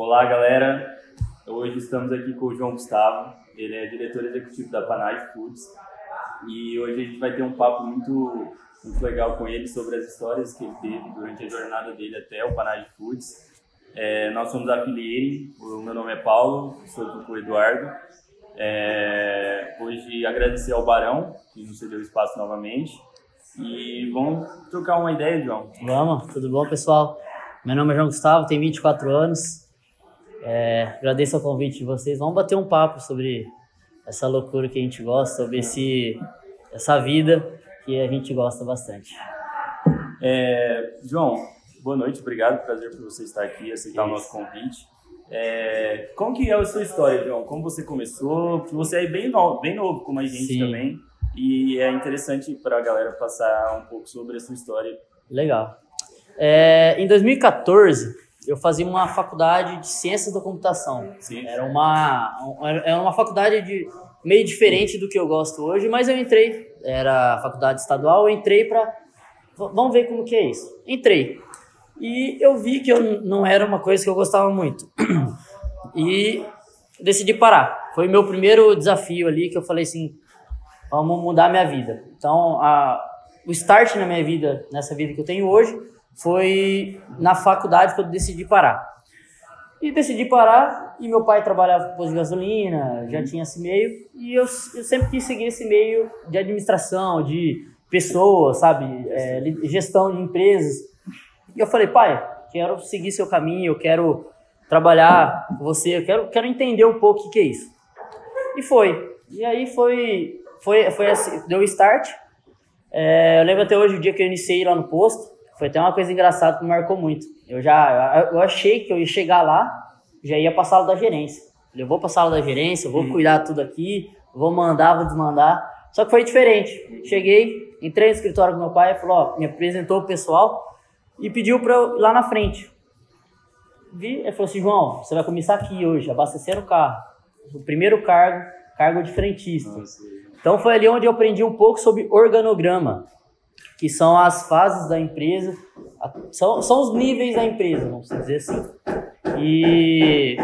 Olá, galera. Hoje estamos aqui com o João Gustavo. Ele é diretor executivo da Panage Foods. E hoje a gente vai ter um papo muito, muito legal com ele sobre as histórias que ele teve durante a jornada dele até o Panage Foods. É, nós somos a Filieire, o meu nome é Paulo, sou aqui com o Eduardo. É, hoje agradecer ao Barão, que nos cedeu espaço novamente. E vamos trocar uma ideia, João. Vamos, tudo bom, pessoal? Meu nome é João Gustavo, tenho 24 anos. É, agradeço o convite de vocês. Vamos bater um papo sobre essa loucura que a gente gosta, sobre esse, essa vida que a gente gosta bastante. É, João, boa noite, obrigado, prazer por você estar aqui, aceitar Isso. o nosso convite. É, como que é a sua história, João? Como você começou? Porque você é bem novo, bem novo como a gente Sim. também. E é interessante para a galera passar um pouco sobre a sua história. Legal. É, em 2014, eu fazia uma faculdade de ciências da computação. Sim. Era uma, era uma faculdade de, meio diferente do que eu gosto hoje, mas eu entrei, era faculdade estadual, eu entrei para. Vamos ver como que é isso. Entrei. E eu vi que eu não era uma coisa que eu gostava muito. E decidi parar. Foi meu primeiro desafio ali que eu falei assim: vamos mudar minha vida. Então, a, o start na minha vida, nessa vida que eu tenho hoje, foi na faculdade que eu decidi parar. E decidi parar, e meu pai trabalhava com posto de gasolina, já tinha esse meio, e eu, eu sempre quis seguir esse meio de administração, de pessoas, sabe, é, gestão de empresas. E eu falei, pai, quero seguir seu caminho, eu quero trabalhar com você, eu quero, quero entender um pouco o que, é isso. E foi. E aí foi, foi, foi assim, deu start. É, eu lembro até hoje o dia que eu iniciei lá no posto, foi até uma coisa engraçada que me marcou muito. Eu já eu achei que eu ia chegar lá, já ia para a sala da gerência. Eu vou para a sala da gerência, vou cuidar tudo aqui, vou mandar, vou desmandar. Só que foi diferente. Cheguei, entrei no escritório com meu pai, falou, ó, me apresentou o pessoal e pediu para eu ir lá na frente. Vi, ele falou assim, João, você vai começar aqui hoje, abastecer o carro. O primeiro cargo, cargo de frentista. Nossa. Então foi ali onde eu aprendi um pouco sobre organograma que são as fases da empresa, são, são os níveis da empresa, vamos dizer assim. E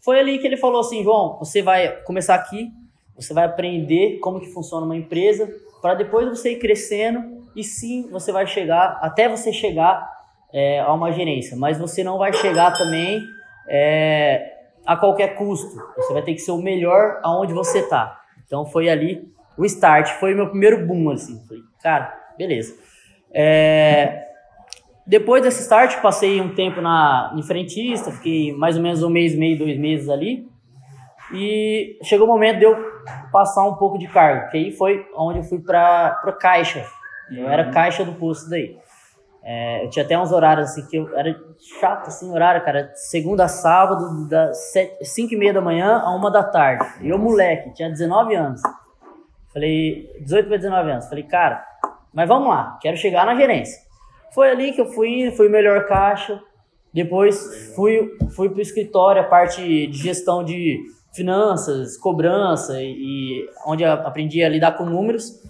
foi ali que ele falou assim, João, você vai começar aqui, você vai aprender como que funciona uma empresa, para depois você ir crescendo e sim, você vai chegar, até você chegar é, a uma gerência, mas você não vai chegar também é, a qualquer custo. Você vai ter que ser o melhor aonde você está. Então foi ali o start, foi meu primeiro boom, assim. Cara, beleza. É, depois desse start, passei um tempo na, em frentista, fiquei mais ou menos um mês, meio, dois meses ali. E chegou o momento de eu passar um pouco de cargo, que aí foi onde eu fui para caixa. Eu era uhum. caixa do posto daí. É, eu tinha até uns horários assim que eu era chato assim, horário, cara. Segunda a sábado, das 5 e meia da manhã a uma da tarde. E eu, moleque, tinha 19 anos. Falei, 18 para 19 anos. Falei, cara, mas vamos lá, quero chegar na gerência. Foi ali que eu fui, fui melhor caixa. Depois fui, fui para o escritório, a parte de gestão de finanças, cobrança e, e onde aprendi a lidar com números.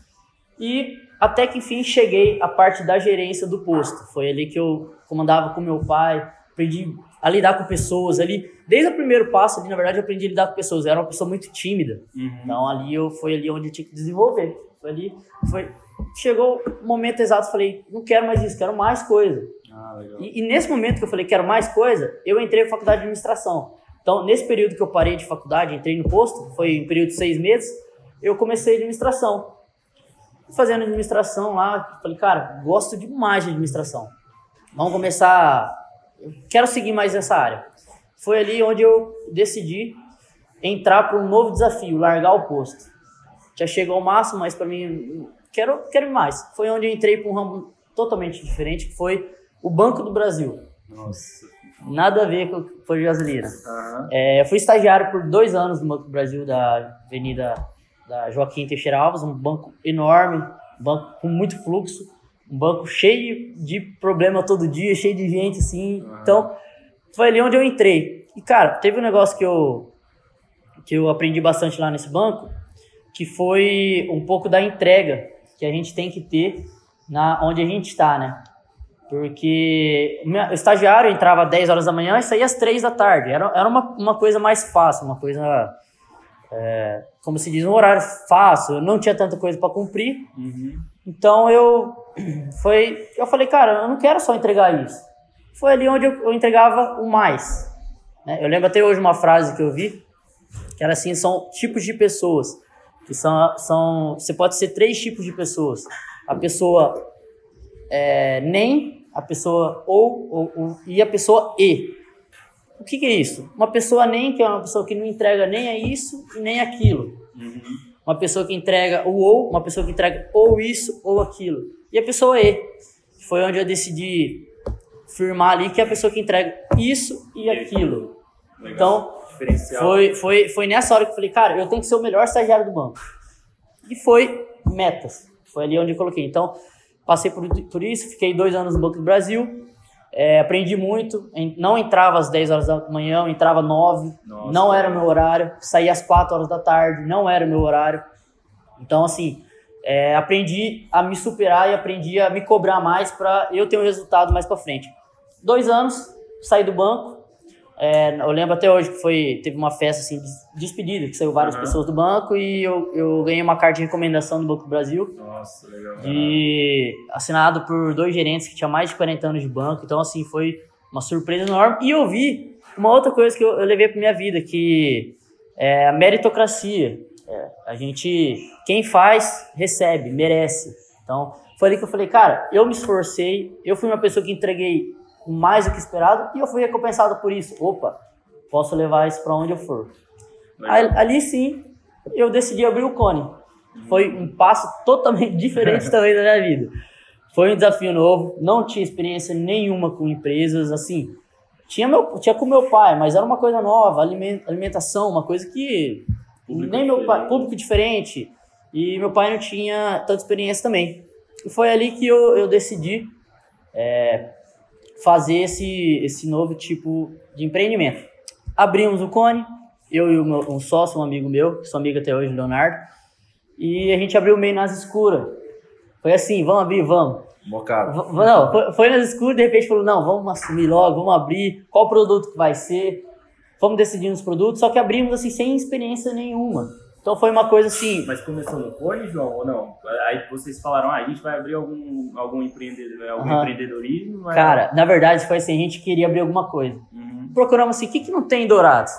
E até que enfim cheguei à parte da gerência do posto. Foi ali que eu comandava com meu pai, aprendi a lidar com pessoas ali. Desde o primeiro passo ali, na verdade, eu aprendi a lidar com pessoas. Eu era uma pessoa muito tímida. Uhum. Então ali eu foi ali onde eu tinha que desenvolver. Foi ali, foi chegou o momento exato, falei, não quero mais isso, quero mais coisa. Ah, e, e, nesse momento que eu falei, quero mais coisa, eu entrei na faculdade de administração. Então, nesse período que eu parei de faculdade, entrei no posto, foi um período de seis meses, eu comecei administração. Fazendo administração lá, falei, cara, gosto demais de administração. Vamos começar, quero seguir mais essa área. Foi ali onde eu decidi entrar para um novo desafio, largar o posto. Já chegou ao máximo, mas para mim quero, quero mais. Foi onde eu entrei para um ramo totalmente diferente, que foi o Banco do Brasil. Nossa. Nada a ver com o de gasolina. Uhum. É, eu fui estagiário por dois anos no Banco do Brasil, da Avenida da Joaquim Teixeira Alves, um banco enorme, um banco com muito fluxo, um banco cheio de problema todo dia, cheio de gente, assim. Uhum. Então, foi ali onde eu entrei. E, cara, teve um negócio que eu, que eu aprendi bastante lá nesse banco, que foi um pouco da entrega que a gente tem que ter na onde a gente está, né? Porque o estagiário entrava às 10 horas da manhã e saía às 3 da tarde. Era, era uma, uma coisa mais fácil, uma coisa, é, como se diz, um horário fácil. Eu não tinha tanta coisa para cumprir. Uhum. Então eu, foi, eu falei, cara, eu não quero só entregar isso. Foi ali onde eu, eu entregava o mais. Né? Eu lembro até hoje uma frase que eu vi, que era assim, são tipos de pessoas. Que são, são, você pode ser três tipos de pessoas. A pessoa é, nem, a pessoa ou, ou, ou, e a pessoa e. O que, que, é isso? Uma pessoa nem, que é uma pessoa que não entrega nem a isso e nem aquilo. Uhum. Uma pessoa que entrega o ou, uma pessoa que entrega ou isso ou aquilo. E a pessoa e. Foi onde eu decidi firmar ali que é a pessoa que entrega isso e aquilo. Legal. Então, foi, foi, foi nessa hora que eu falei, cara, eu tenho que ser o melhor estagiário do banco. E foi metas. Foi ali onde eu coloquei. Então, passei por, por isso, fiquei dois anos no Banco do Brasil, é, aprendi muito. Não entrava às 10 horas da manhã, entrava às 9, Nossa, não era o meu horário. Saía às 4 horas da tarde, não era o meu horário. Então, assim, é, aprendi a me superar e aprendi a me cobrar mais para eu ter um resultado mais para frente. Dois anos, saí do banco, é, eu lembro até hoje que foi teve uma festa assim de despedida que saiu várias uhum. pessoas do banco e eu, eu ganhei uma carta de recomendação do Banco do Brasil. Nossa, legal. De, assinado por dois gerentes que tinham mais de 40 anos de banco. Então assim foi uma surpresa enorme e eu vi uma outra coisa que eu, eu levei para minha vida que é a meritocracia. É, a gente quem faz recebe, merece. Então foi ali que eu falei, cara, eu me esforcei, eu fui uma pessoa que entreguei mais do que esperado e eu fui recompensado por isso. Opa, posso levar isso para onde eu for. Aí, ali sim, eu decidi abrir o Cone. Foi um passo totalmente diferente também da minha vida. Foi um desafio novo, não tinha experiência nenhuma com empresas, assim, tinha, meu, tinha com meu pai, mas era uma coisa nova, alimentação, uma coisa que público nem meu pai, público diferente, e meu pai não tinha tanta experiência também. E foi ali que eu, eu decidi é, fazer esse, esse novo tipo de empreendimento. Abrimos o Cone, eu e meu, um sócio, um amigo meu, que sou amigo até hoje, Leonardo, e a gente abriu meio nas escuras. Foi assim, vamos abrir, vamos. Bocado. Não, foi, foi nas escuras, de repente falou, não, vamos assumir logo, vamos abrir, qual produto que vai ser, vamos decidir os produtos, só que abrimos assim sem experiência nenhuma. Então foi uma coisa assim. Mas começou no Cone, João, ou não? Aí vocês falaram, ah, a gente vai abrir algum, algum, empreendedor, algum uhum. empreendedorismo? Mas... Cara, na verdade foi assim, a gente queria abrir alguma coisa. Uhum. Procuramos assim, o que, que não tem em Dourados?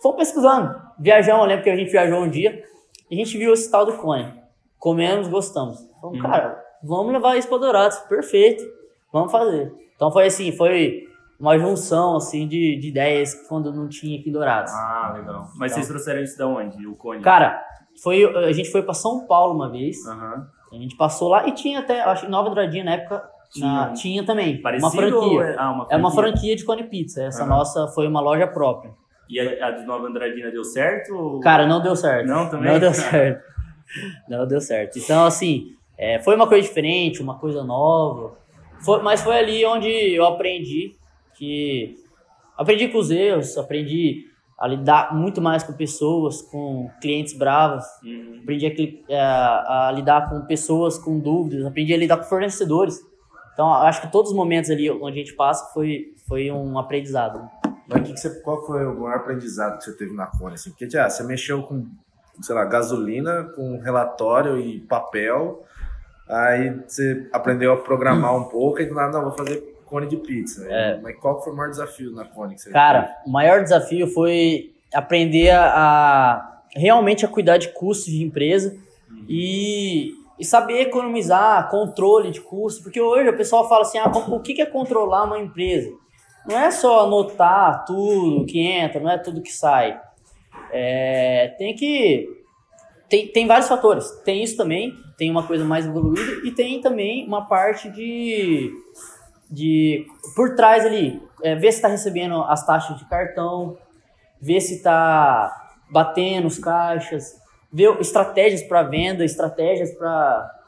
Fomos pesquisando. Viajamos, eu lembro que a gente viajou um dia e a gente viu esse tal do Cone. Comemos, gostamos. Falamos, uhum. cara, vamos levar isso para Dourados. Perfeito. Vamos fazer. Então foi assim, foi uma junção assim de, de ideias quando não tinha aqui em Dourados. Ah, legal. Mas então, vocês trouxeram isso de onde? O cone? Cara, foi, a gente foi para São Paulo uma vez. Uhum. A gente passou lá e tinha até, acho que Nova Andradinha na época tinha, na, tinha também. Parecido uma franquia. É, ah, uma franquia. É uma franquia de cone pizza. Essa uhum. nossa foi uma loja própria. E a, a de Nova Andradina deu certo? Ou... Cara, não deu certo. Não, também? Não deu certo. não deu certo. Então, assim, é, foi uma coisa diferente, uma coisa nova. Foi, mas foi ali onde eu aprendi que aprendi com os erros, aprendi a lidar muito mais com pessoas, com clientes bravos, uhum. aprendi a, é, a, a, lidar com pessoas com dúvidas, aprendi a lidar com fornecedores. Então, acho que todos os momentos ali onde a gente passa foi, foi um aprendizado. Mas que que você, qual foi o maior aprendizado que você teve na Cone? Assim? Porque já, você mexeu com, sei lá, gasolina, com relatório e papel, aí você aprendeu a programar um pouco e do nada, não, vou fazer cone de pizza. É. Mas qual foi o maior desafio na cone Cara, fez? o maior desafio foi aprender a, realmente a cuidar de custos de empresa uhum. e, e saber economizar, controle de custos, porque hoje o pessoal fala assim, ah, o que é controlar uma empresa? Não é só anotar tudo que entra, não é tudo que sai. É, tem que tem, tem vários fatores. Tem isso também, tem uma coisa mais evoluída e tem também uma parte de de por trás ali, é, ver se está recebendo as taxas de cartão, ver se está batendo os caixas, ver estratégias para venda, estratégias para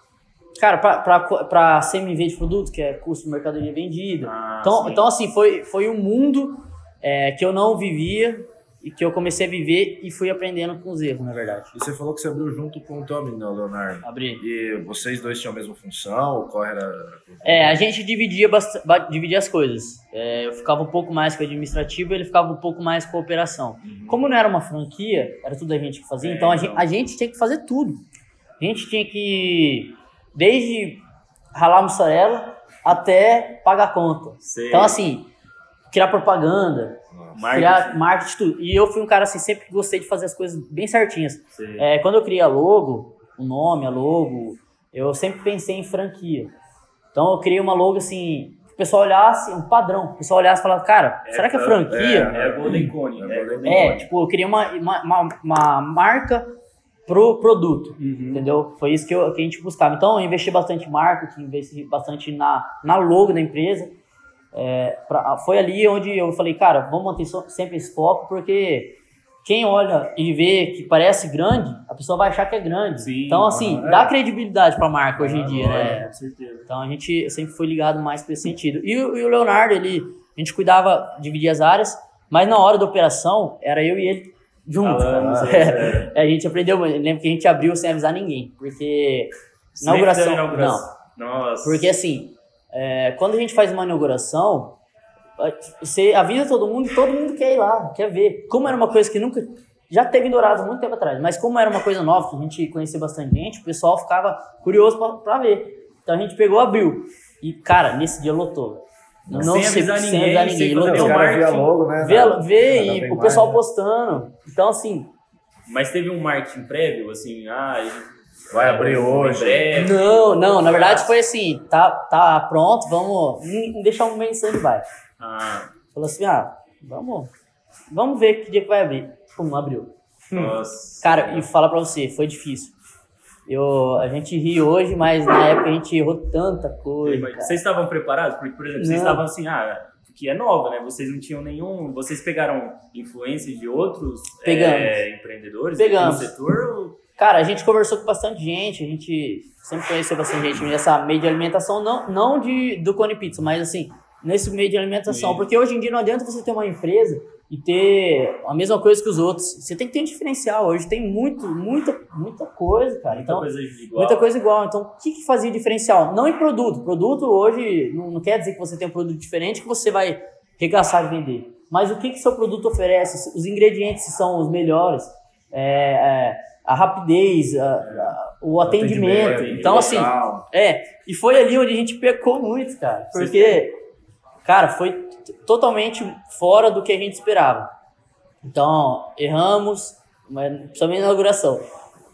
cara, para CMV de produto, que é custo de mercadoria vendida. Ah, então, então, assim, foi, foi um mundo é, que eu não vivia e que eu comecei a viver e fui aprendendo com os erros, na verdade. E você falou que você abriu junto com o amigo, né, Leonardo? Abri. E vocês dois tinham a mesma função? Qual era? É, a gente dividia, dividia as coisas. É, eu ficava um pouco mais com o administrativo e ele ficava um pouco mais com a operação. Uhum. Como não era uma franquia, era tudo a gente que fazia, é, então, a, então. Gente, a gente tinha que fazer tudo. A gente tinha que, desde ralar mussarela até pagar conta. Sei. Então, assim, criar propaganda, marketing. criar marketing, tudo. E eu fui um cara assim, sempre gostei de fazer as coisas bem certinhas. É, quando eu criei a logo, o nome, a logo, eu sempre pensei em franquia. Então eu criei uma logo assim, o pessoal olhasse, um padrão, o pessoal olhasse e falasse, cara, é, será que é franquia? É, é Golden Cone. É, Golden é, tipo, eu criei uma, uma, uma, uma marca pro produto, uhum. entendeu? Foi isso que, eu, que a gente buscava. Então eu investi bastante em marketing, investi bastante na, na logo da empresa, é, pra, foi ali onde eu falei, cara, vamos manter sempre esse foco, porque quem olha e vê que parece grande, a pessoa vai achar que é grande. Sim, então, assim, é. dá credibilidade para a marca hoje em dia, né? Com certeza. Então, a gente sempre foi ligado mais para esse sentido. E, e, o Leonardo, ele, a gente cuidava, dividia as áreas, mas na hora da operação, era eu e ele juntos. Ah, é, é. a gente aprendeu, eu lembro que a gente abriu sem avisar ninguém, porque... Inauguração, inauguração. Não. Nossa. Porque, assim, é, quando a gente faz uma inauguração, você avisa todo mundo e todo mundo quer ir lá, quer ver. Como era uma coisa que nunca. Já teve em Dourados muito tempo atrás, mas como era uma coisa nova, que a gente conhecia bastante gente, o pessoal ficava curioso pra, ver. Então a gente pegou, abriu. E, cara, nesse dia lotou. Não, sem avisar sem ninguém, avisar ninguém. Lotou. Os caras vê logo, né? Vê, vê e o pessoal postando. Então, assim. Mas teve um marketing prévio, assim, ah, Vai abrir hoje. Não, não, na verdade foi assim, tá, tá pronto, vamos deixar um mensagem vai. Ah. Falou assim, ah, vamos, vamos ver que dia que vai abrir. Pum, abriu. Nossa. Cara, e fala pra você, foi difícil. Eu, a gente ri hoje, mas na época a gente errou tanta coisa. Vocês estavam preparados? Porque, por exemplo, não. vocês estavam assim, ah, que é nova, né? Vocês não tinham nenhum. Vocês pegaram influências de outros é, empreendedores Pegamos. no setor? Ou... Cara, a gente conversou com bastante gente, a gente sempre conheceu bastante gente nessa meio de alimentação, não, não de, do Cone Pizza, mas assim, nesse meio de alimentação. Sim. Porque hoje em dia não adianta você ter uma empresa e ter a mesma coisa que os outros. Você tem que ter um diferencial. Hoje tem muito, muita, muita coisa, cara. Muita então, coisa igual. Muita coisa igual. Então, o que, que fazia diferencial? Não em produto. Produto hoje não, não quer dizer que você tem um produto diferente que você vai regaçar de vender. Mas o que, que seu produto oferece? Os ingredientes são os melhores. É, é, a rapidez, a, a, o atendimento. atendimento então, assim, é. E foi ali onde a gente pecou muito, cara. Porque, cara, foi totalmente fora do que a gente esperava. Então, erramos, mas principalmente na inauguração.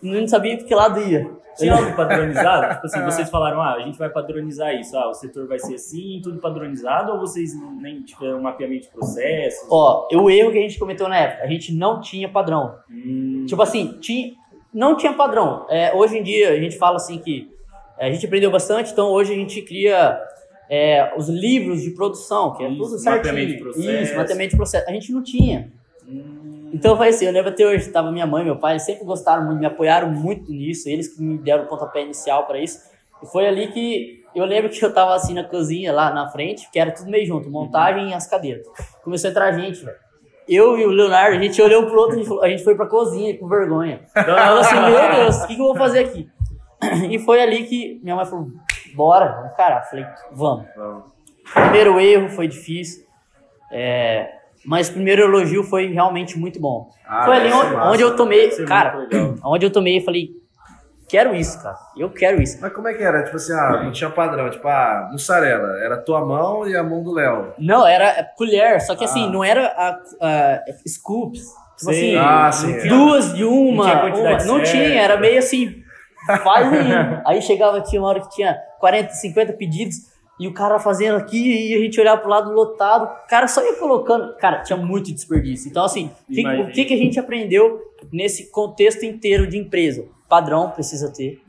Não sabia que lado ia. Tinha algo padronizado? tipo assim, vocês falaram, ah, a gente vai padronizar isso, ah, o setor vai ser assim, tudo padronizado, ou vocês nem tiveram um mapeamento de processos? Ó, o erro que a gente cometeu na época, a gente não tinha padrão. Hum. Tipo assim, tinha, não tinha padrão. É, hoje em dia a gente fala assim que é, a gente aprendeu bastante, então hoje a gente cria é, os livros de produção, que é Isso, tudo certinho. Mapeamento de processo. Isso, mapeamento de processo. A gente não tinha. Hum. Então foi assim, eu lembro até hoje, estava minha mãe e meu pai, sempre gostaram muito, me apoiaram muito nisso, eles que me deram o pontapé inicial para isso. E foi ali que eu lembro que eu tava assim na cozinha lá na frente, que era tudo meio junto, montagem e as cadeiras. Começou a entrar gente, velho eu e o Leonardo, a gente olhou pro outro, a gente foi pra cozinha com vergonha. Falou assim, meu Deus, o que, que eu vou fazer aqui? E foi ali que minha mãe falou, bora. Cara, falei, vamos. vamos. Primeiro erro foi difícil, é, mas o primeiro elogio foi realmente muito bom. Ah, foi ali onde, onde, eu tomei, cara, onde eu tomei e falei, quero isso, cara. Eu quero isso. Mas como é que era? Tipo assim, ah, não tinha padrão. Tipo, ah, mussarela. Era tua mão e a mão do Léo. Não, era colher. Só que assim, ah. assim, não era a, a scoops. Tipo sim. assim, ah, sim. duas de uma. Não tinha, uma. Não tinha era meio assim, faz aí. aí chegava, tinha uma hora que tinha 40, 50 pedidos. E o cara fazendo aqui, e a gente olhava pro lado lotado, o cara só ia colocando. Cara, tinha muito desperdício. Então, assim, o que, que a gente aprendeu nesse contexto inteiro de empresa? padrão precisa ter.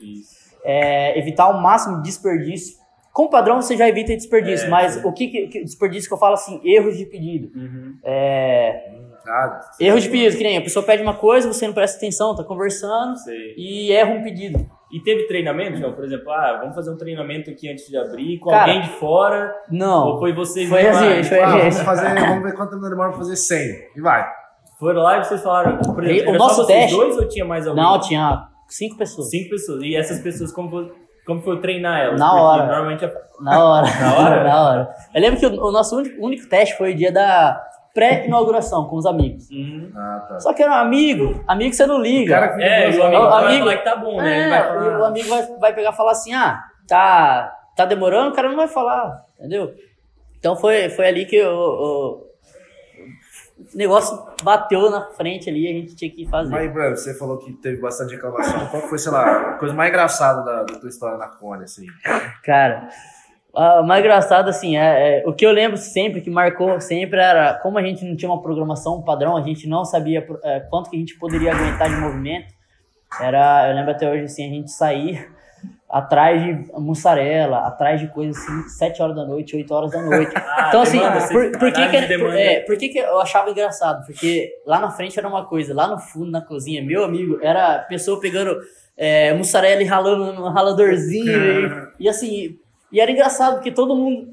É, evitar o máximo de desperdício. Com padrão você já evita desperdício, é, mas o que, que, desperdício que eu falo assim, erros de pedido. Uhum. É, erros de pedido, que nem a pessoa pede uma coisa, você não presta atenção, tá conversando sei. e erra um pedido. E teve treinamento, não? Por exemplo, ah, vamos fazer um treinamento aqui antes de abrir com Cara, alguém de fora? Não. Ou foi vocês Foi assim, foi ah, vamos fazer, vamos ver quanto tempo demora pra fazer 100. E vai. foram lá e vocês falaram, por exemplo, o nosso teste, dois ou tinha mais alguém? Não, tinha cinco pessoas. Cinco pessoas. E essas pessoas, como, como foi treinar elas? Na hora. Normalmente é... Na hora. Na hora? Na hora. Eu lembro que o, o nosso único, único teste foi o dia da pré-inauguração com os amigos. Uhum. Ah, tá. Só que era um amigo, amigo você não liga. O cara que É, o amigo, o vai amigo- falar que tá bom, né? É, vai e o amigo vai, vai pegar e falar assim, ah, tá, tá demorando, o cara não vai falar, entendeu? Então foi, foi ali que o, o- o negócio bateu na frente ali, a gente tinha que fazer. Mas, Breno, você falou que teve bastante reclamação. Qual foi, sei lá, a coisa mais engraçada da, da tua história na Cone, assim? Cara, o mais engraçado, assim, é, é- o que eu lembro sempre, que marcou sempre, era como a gente não tinha uma programação um padrão, a gente não sabia é, quanto que a gente poderia aguentar de movimento. Era, eu lembro até hoje, assim, a gente sair atrás de mussarela, atrás de coisas assim, 7 horas da noite, 8 horas da noite. Ah, Então, assim, demanda, por, por que, que, por, é, por que, que eu achava engraçado? Porque lá na frente era uma coisa, lá no fundo, na cozinha, meu amigo, era pessoa pegando é, mussarela e ralando no raladorzinho. e, e assim, e era engraçado, porque todo mundo,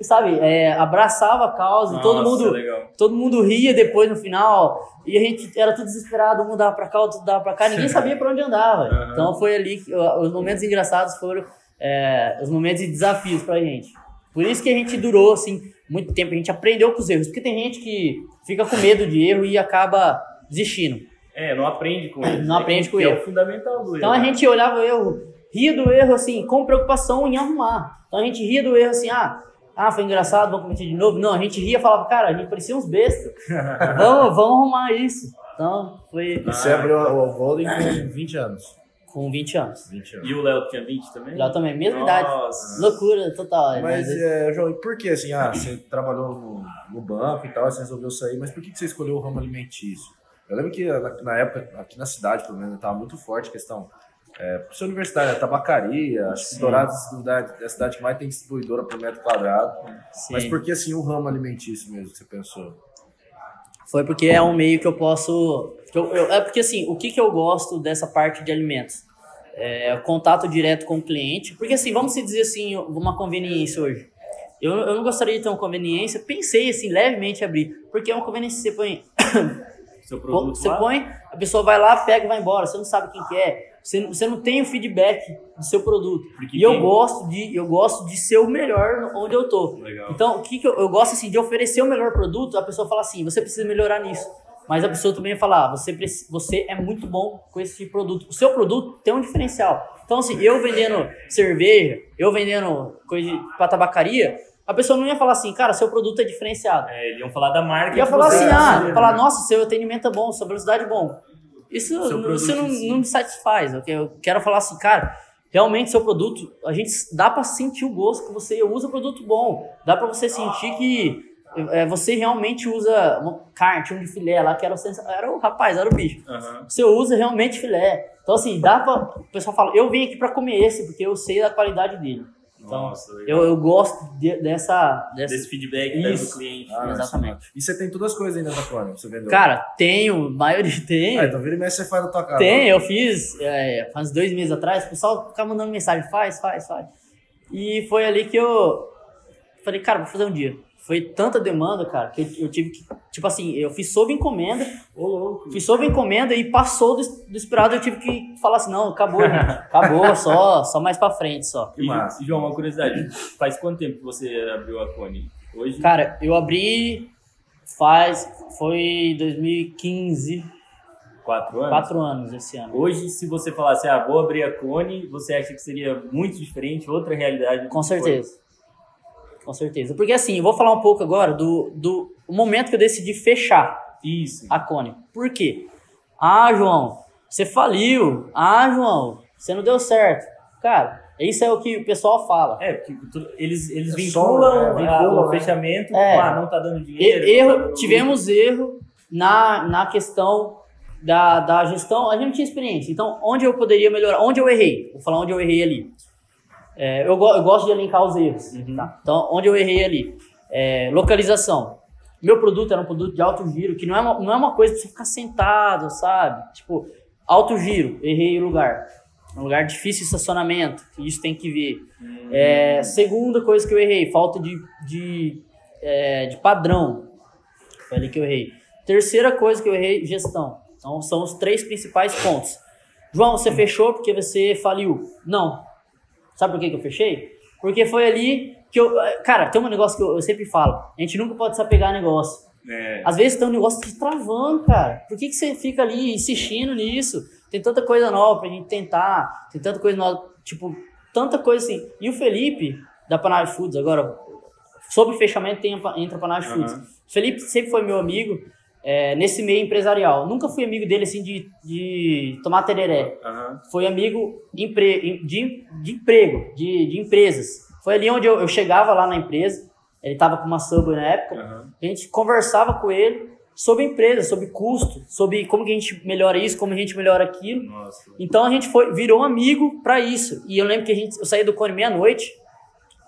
sabe, é, abraçava a causa, e todo Nossa, mundo legal. todo mundo ria depois no final. E a gente era tudo desesperado, um dava pra cá, outro dava pra cá, ninguém sabia pra onde andava. Aham. Então foi ali que os momentos engraçados foram é, os momentos de desafios pra gente. Por isso que a gente durou assim muito tempo, a gente aprendeu com os erros, porque tem gente que fica com medo de erro e acaba desistindo. É, não aprende com ele. Não aprende com que ele. É o fundamental do Então a erro. gente olhava o erro, ria do erro assim, com preocupação em arrumar. Então a gente ria do erro assim, ah, ah, foi engraçado, vamos cometer de novo. Não, a gente ria e falava, cara, a gente parecia uns bestas. vamos, vamos arrumar isso. Então foi E você abriu o Golden com 20 anos. com 20 anos. 20 anos. E o Léo tinha 20 também? Já também, mesma idade. Nossa. Loucura total. Mas, Mas, é, João, e por que, assim, ah, você trabalhou no, no banco e tal, você resolveu sair, mas por que, que você escolheu o ramo alimentício? Eu lembro que na, na época, aqui na cidade, pelo menos, estava muito forte a questão. É, por ser universidade, a tabacaria, acho que Sim. Dourados é a cidade que mais tem distribuidora por metro quadrado. sim. Mas por que, assim, o ramo alimentício mesmo que você pensou? Foi porque é um meio que eu posso. que eu- eu- é porque assim, o que, que eu gosto dessa parte de alimentos? É, contato direto com o cliente. Porque assim, vamos se dizer assim, uma conveniência hoje. Eu, eu não gostaria de ter uma conveniência, pensei assim, levemente em abrir. Porque é uma conveniência que você põe. Seu produto Você lá? põe, a pessoa vai lá, pega e vai embora. Você não sabe quem que é. Você, não- você não tem o feedback do seu produto. Porque e eu gosto de eu gosto de ser o melhor onde eu tô. Legal. Então, o que, que eu, eu gosto assim de oferecer o melhor produto, a pessoa fala assim, você precisa melhorar nisso. Mas a pessoa também fala, ah, você, você é muito bom com esse produto. O seu produto tem um diferencial. Então, assim, eu vendendo cerveja, eu vendendo coisa de, pra tabacaria, a pessoa não ia falar assim, cara, seu produto é diferenciado. É, eles iam falar da marca. Ia falar assim, é, ah, falar, nossa, seu atendimento é bom, sua velocidade é bom. Isso, isso não, não me satisfaz. Eu que- Eu quero falar assim, cara, realmente seu produto, a gente dá pra sentir o gosto que você usa produto bom. Dá pra você sentir que é, você realmente usa uma carne, um de filé lá, que era o, era o rapaz, era o bicho. Aham. Você usa realmente filé. Então, assim, dá pra. O pessoal fala, eu vim aqui pra comer esse, porque eu sei da qualidade dele. Então, Nossa, eu, eu gosto de- dessa, dessa. Desse feedback né, Isso. do cliente. Ah, Exatamente. E você tem todas as coisas ainda da Cone, você vendeu? Cara, tenho, maioria tem. ah, então vira e mexe você faz na tua casa. Tem, eu fiz é, faz dois meses atrás, o pessoal ficava mandando mensagem, faz, faz, faz. E foi ali que eu falei, cara, vou fazer um dia. Foi tanta demanda, cara, que eu, eu tive que, tipo assim, eu fiz sob encomenda, Ô, louco. fiz sob encomenda e passou do, do esperado, eu tive que falar assim, não, acabou, gente, acabou, só, só mais pra frente, só. Que massa. E, João, uma curiosidade. Faz quanto tempo que você abriu a Cone? Hoje? Cara, eu abri faz, foi 2015, quatro anos? quatro anos esse ano. Hoje, se você falasse, ah, vou abrir a Cone, você acha que seria muito diferente, outra realidade? Com que foi? Certeza. Com certeza. Porque assim, eu vou falar um pouco agora do, do momento que eu decidi fechar Isso. a Cone. Por quê? Ah, João, você faliu. Ah, João, você não deu certo. Cara, isso é o que o pessoal fala. É, porque tu- eles, eles É vinculam, né? Vinculam, o né? fechamento, É. ah, não tá dando dinheiro. erro, não tá tivemos erro na, na questão da, da gestão. A gente não tinha experiência. Então, onde eu poderia melhorar? Onde eu errei? Vou falar onde eu errei ali. É, eu, go- eu gosto de elencar os erros. Uhum. tá? Então, onde eu errei ali? É, localização. Meu produto era um produto de alto giro, que não é uma, não é uma coisa pra você ficar sentado, sabe? Tipo, alto giro, errei o lugar. Um lugar difícil de estacionamento, isso tem que ver. Hum. É, segunda coisa que eu errei, falta de, de, é, de padrão. Foi ali que eu errei. Terceira coisa que eu errei, gestão. Então, são os três principais pontos. João, você fechou porque você faliu. Não. Sabe por que, que eu fechei? Porque foi ali que eu. Cara, tem um negócio que eu, eu sempre falo: a gente nunca pode se apegar a negócio. É. Às vezes tem um negócio te travando, cara. Por que, que você fica ali insistindo nisso? Tem tanta coisa nova pra gente tentar, tem tanta coisa nova, tipo, tanta coisa assim. E o Felipe, da Panage Foods, agora, sobre fechamento tem, entra a Panage uhum. Foods. Felipe sempre foi meu amigo é, nesse meio empresarial. Nunca fui amigo dele assim de, de tomar tereré. Uhum. Foi amigo empre, de, de emprego, de, de empresas. Foi ali onde eu, eu chegava lá na empresa, ele estava com uma Subway na época, uhum. a gente conversava com ele sobre empresa, sobre custo, sobre como que a gente melhora isso, como a gente melhora aquilo. Nossa. Então a gente foi virou um amigo para isso. E eu lembro que a gente eu saía do Cone meia-noite,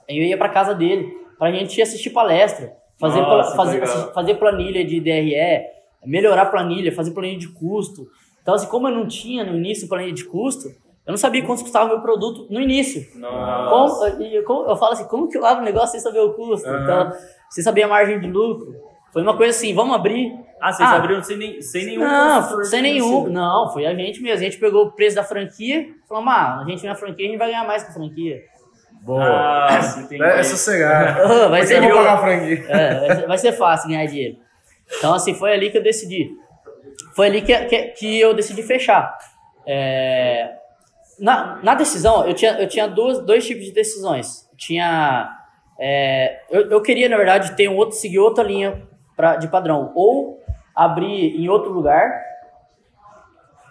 eu ia para casa dele, pra gente assistir palestra, fazer Nossa, fazer, fazer planilha de DRE, melhorar planilha, fazer planilha de custo. Então assim, como eu não tinha no início planilha de custo, eu não sabia quanto custava o meu produto no início. Como, eu, como, eu falo assim, como que eu abro o negócio sem saber o custo? Uhum. Então, sem saber a margem de lucro. Foi uma coisa assim, vamos abrir. Ah, vocês ah, abriram sem, nem, sem nenhum Não, sem nenhum. Assim. Não, foi a gente mesmo. A gente pegou o preço da franquia falou, ah, a gente na franquia, a gente vai ganhar mais com a franquia. Boa. Ah, é, é sossegar. vai, ser, pagar a franquia. É, vai ser fácil ganhar dinheiro. Então, assim, foi ali que eu decidi. Foi ali que, que, que eu decidi fechar. É, na, na decisão, eu tinha, eu tinha dois, dois tipos de decisões. Tinha. É, eu, eu queria, na verdade, ter um outro, seguir outra linha pra, de padrão. Ou abrir em outro lugar,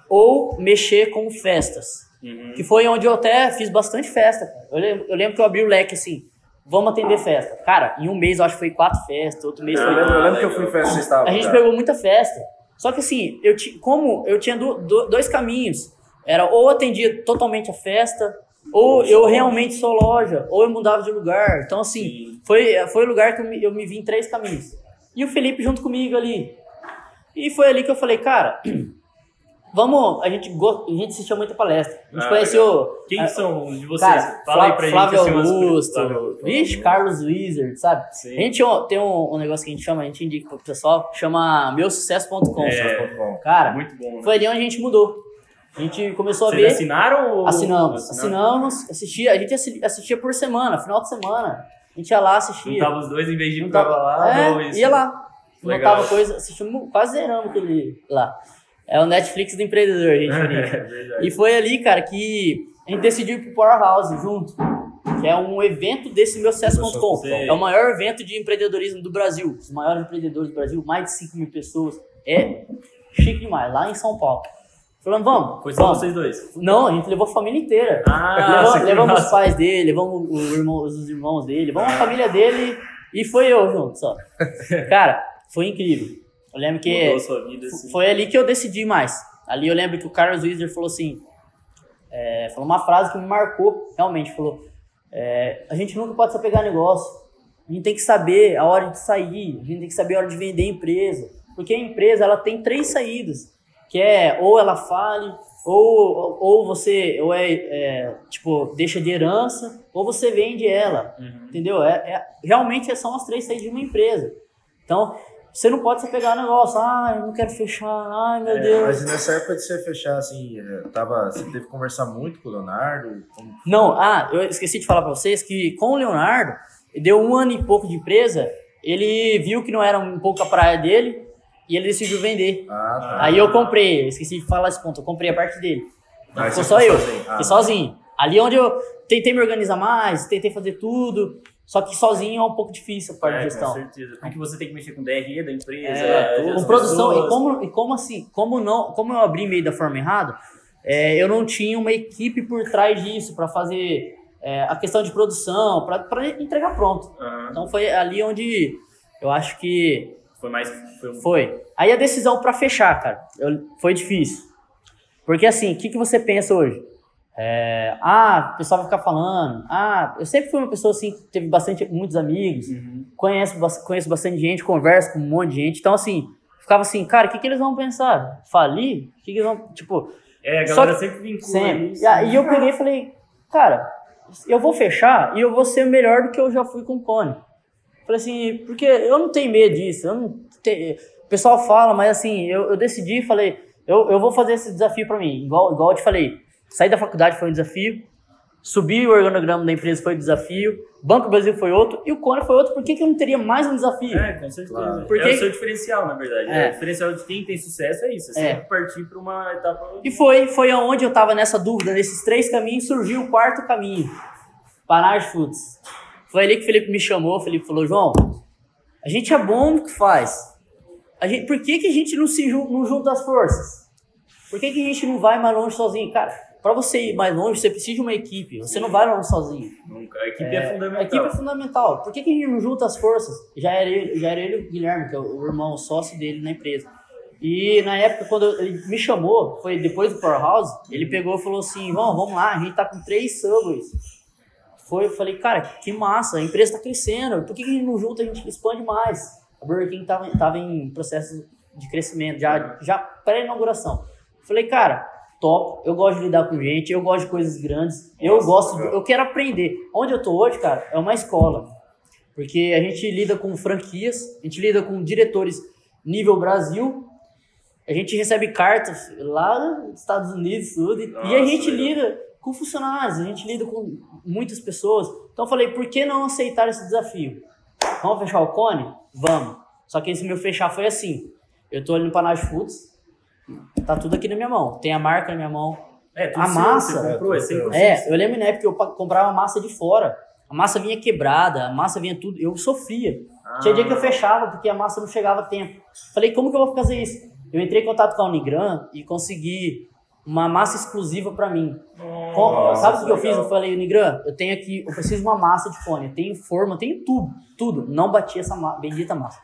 ou mexer com festas. Uhum. Que foi onde eu até fiz bastante festa. Eu lembro, eu lembro que eu abri o leque assim. Vamos atender festa. Cara, em um mês eu acho que foi quatro festas, outro mês foi. Eu lembro, que eu fui em festa, estava. A gente pegou muita festa. Só que assim, eu como eu tinha do, do, dois caminhos. Era ou atendia totalmente a festa, ou eu realmente sou loja, ou eu mudava de lugar. Então, assim, foi, foi o lugar que eu me, eu me vi em três caminhos. E o Felipe junto comigo ali. E foi ali que eu falei, cara, vamos. A gente, a gente assistiu muita palestra. A gente ah, conheceu. Quem são de vocês? Cara, Fala aí pra Flávio gente. Augusto, Flávio, Vixe, Carlos Wizard, sabe? Sim. A gente tem um, um, negócio que a gente chama, a gente indica pro pessoal, chama meusucesso.com. É, cara, muito bom. Né? Foi ali onde a gente mudou. A gente começou Vocês a ver. assinaram ou. Assinamos. Assinamos, assistia. A gente assistia por semana, final de semana. A gente ia lá, assistia. Juntava os dois em vez de ir lá. É, ia lá. Legal. Notava coisa, assistimos, quase zeramos aquele lá. É o Netflix do empreendedor, a gente é, e foi ali, cara, que a gente decidiu ir pro Powerhouse junto. Que é um evento desse meu sucesso.com. É o maior evento de empreendedorismo do Brasil. Os maiores empreendedores do Brasil, mais de 5 mil pessoas. É chique demais, lá em São Paulo. Falando, vamos. Foi só vamos. vocês dois? Não, a gente levou a família inteira. Ah, levamos, levamos os pais dele, levamos irmão, os irmãos dele, levamos a família dele e foi eu junto só. Cara, foi incrível. Eu lembro que vida, assim. foi ali que eu decidi mais. Ali eu lembro que o Carlos Wieser falou assim, é, falou uma frase que me marcou, realmente, falou, é, a gente nunca pode só pegar negócio, a gente tem que saber a hora de sair, a gente tem que saber a hora de vender a empresa, porque a empresa ela tem três saídas que é ou ela fale, ou, ou você ou é, é tipo deixa de herança, ou você vende ela, uhum. entendeu? É, é, realmente são as três saídas de uma empresa. Então você não pode se pegar negócio, ah, eu não quero fechar, ai meu é, Deus. Mas nessa época de você fechar, assim, é, tava, você teve que conversar muito com o Leonardo? Como... Não, ah, eu esqueci de falar para vocês que com o Leonardo, deu um ano e pouco de empresa, ele viu que não era um pouco a praia dele, e ele decidiu vender. Ah, tá. Aí eu comprei, esqueci de falar esse ponto, eu comprei a parte dele. Então, ficou só eu, sozinho. Ah, fiquei sozinho. Ali onde eu tentei me organizar mais, tentei fazer tudo, só que sozinho é um pouco difícil a parte é, de gestão. Com certeza. Porque você tem que mexer com DRE da empresa, é, com produção. E como, e como assim, como, não, como eu abri meio da forma errada, é, eu não tinha uma equipe por trás disso para fazer é, a questão de produção, para entregar pronto. Uhum. Então foi ali onde eu acho que foi mais. Foi. Um... foi. Aí a decisão para fechar, cara, eu, foi difícil. Porque assim, o que, que você pensa hoje? É, ah, o pessoal vai ficar falando. Ah, eu sempre fui uma pessoa assim que teve bastante, muitos amigos, uhum. conheço, conheço bastante gente, converso com um monte de gente. Então, assim, ficava assim, cara, o que, que eles vão pensar? Falir? O que, que eles vão. Tipo. É, a galera que, sempre vincula sempre. isso. E, e eu peguei e falei, cara, eu vou fechar e eu vou ser melhor do que eu já fui com o Cone. Falei assim, porque eu não tenho medo disso. Eu não, te, o pessoal fala, mas assim, eu, eu decidi, falei, eu, eu vou fazer esse desafio para mim. Igual, igual eu te falei, sair da faculdade foi um desafio, subir o organograma da empresa foi um desafio, Banco Brasil foi outro e o Cone foi outro. Por que, que eu não teria mais um desafio? É, com certeza. Claro. Porque... É o seu diferencial, na verdade. É. O diferencial de quem tem sucesso é isso. É, é. sempre partir para uma etapa. E foi, foi onde eu estava nessa dúvida, nesses três caminhos, surgiu o quarto caminho: Panage Foods. Foi ali que o Felipe me chamou. O Felipe falou: João, a gente é bom no que faz. A gente, por que, que a gente não se não junta as forças? Por que, que a gente não vai mais longe sozinho? Cara, para você ir mais longe, você precisa de uma equipe. Você não vai longe sozinho. Nunca. A equipe é, é, fundamental. A equipe é fundamental. Por que, que a gente não junta as forças? Já era ele, já era ele o Guilherme, que é o irmão, o sócio dele na empresa. E na época, quando ele me chamou, foi depois do Powerhouse, ele pegou e falou assim: vamos, vamos lá, a gente tá com três subways. Foi, eu falei, cara, que massa, a empresa tá crescendo, por que, que a gente não junta, a gente expande mais? A Burger King tava, tava em processo de crescimento, já, já pré-inauguração. Falei, cara, top, eu gosto de lidar com gente, eu gosto de coisas grandes, eu gosto, de, eu quero aprender. Onde eu tô hoje, cara, é uma escola. Porque a gente lida com franquias, a gente lida com diretores nível Brasil, a gente recebe cartas lá nos Estados Unidos, tudo, Nossa, e a gente lida com funcionários, a gente lida com muitas pessoas. Então eu falei, por que não aceitar esse desafio? Vamos fechar o cone? Vamos. Só que esse meu fechar foi assim. Eu tô ali no Panage Foods, Tá tudo aqui na minha mão. Tem a marca na minha mão. É, a massa. Você comprou, é, é, eu lembro na época que eu comprava massa de fora. A massa vinha quebrada, a massa vinha tudo. Eu sofria. Ah. Tinha dia que eu fechava porque a massa não chegava a tempo. Falei, como que eu vou fazer isso? Eu entrei em contato com a Unigran e consegui uma massa exclusiva para mim. Nossa, Sabe o que eu fiz? Eu falei, Unigran, eu tenho aqui, eu preciso de uma massa de fone. Eu tenho forma, eu tenho tudo, tudo. Não bati essa ma bendita massa.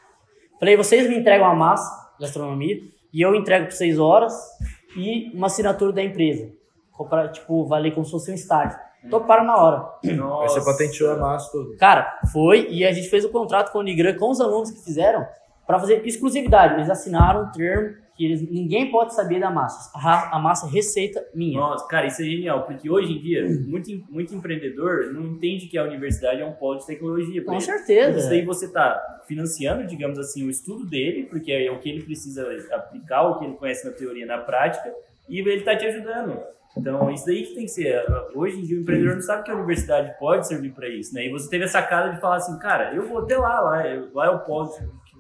Falei, vocês me entregam a massa, gastronomia, e eu entrego por seis horas e uma assinatura da empresa. Comprar, tipo, vale como se fosse um estágio. Tô para na hora. Nossa. Aí você patenteou a massa tudo. Cara, foi e a gente fez o um contrato com o Nigran, com os alunos que fizeram, para fazer exclusividade. Eles assinaram um termo que eles, ninguém pode saber da massa. A, a, massa é receita minha. Nossa, cara, isso é genial, porque hoje em dia, muito, muito empreendedor não entende que a universidade é um polo de tecnologia. Com ele. certeza. Isso aí você está financiando, digamos assim, o estudo dele, porque é o que ele precisa aplicar, o que ele conhece na teoria na prática, e ele está te ajudando. Então, isso daí que tem que ser. Hoje em dia, o empreendedor não sabe que a universidade pode servir para isso, né? E você teve a sacada de falar assim, cara, eu vou até lá, lá, lá é o polo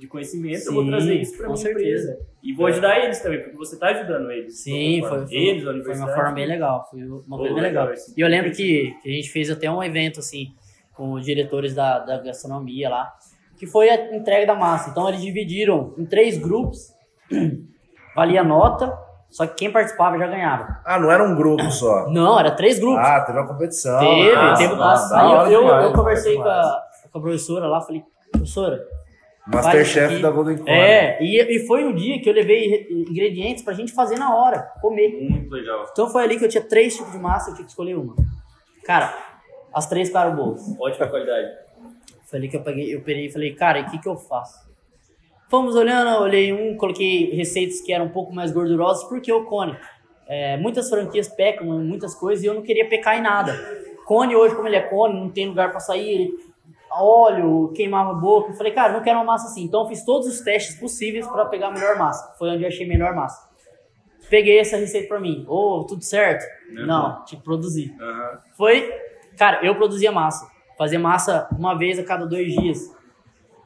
de conhecimento, Sim, eu vou trazer isso para minha certeza. empresa. E vou ajudar eles também, porque você está ajudando eles. Sim, foi, foi, eles, a foi uma forma bem legal. Foi uma coisa bem legal. legal. E eu lembro que, que, a gente fez até um evento assim com os diretores da, da gastronomia lá, que foi a entrega da massa. Então eles dividiram em três grupos, valia nota, só que quem participava já ganhava. Ah, não era um grupo só? Não, era três grupos. Ah, teve uma competição. Teve, ah, teve. Nossa, aí eu, eu, eu conversei com a, com a professora lá, falei, professora, Masterchef da Golden Corn. É, e, e foi um dia que eu levei ingredientes pra gente fazer na hora, comer. Muito legal. Então foi ali que eu tinha três tipos de massa, eu tinha que escolher uma. Cara, as três ficaram boas. Ótima qualidade. Foi ali que eu peguei, eu peguei e falei, cara, e o que, que eu faço? Fomos olhando, olhei um, coloquei receitas que eram um pouco mais gordurosas, porque o cone. É, muitas franquias pecam em muitas coisas e eu não queria pecar em nada. Cone hoje, como ele é cone, não tem lugar para sair, ele óleo, queimava a boca. Eu falei, cara, não quero uma massa assim. Então eu fiz todos os testes possíveis para pegar a melhor massa. Foi onde eu achei a melhor massa. Peguei essa receita para mim. Ô, oh, tudo certo? Uhum. Não, tinha que produzir. Uhum. Foi, cara, eu produzia massa. Fazia massa uma vez a cada dois dias.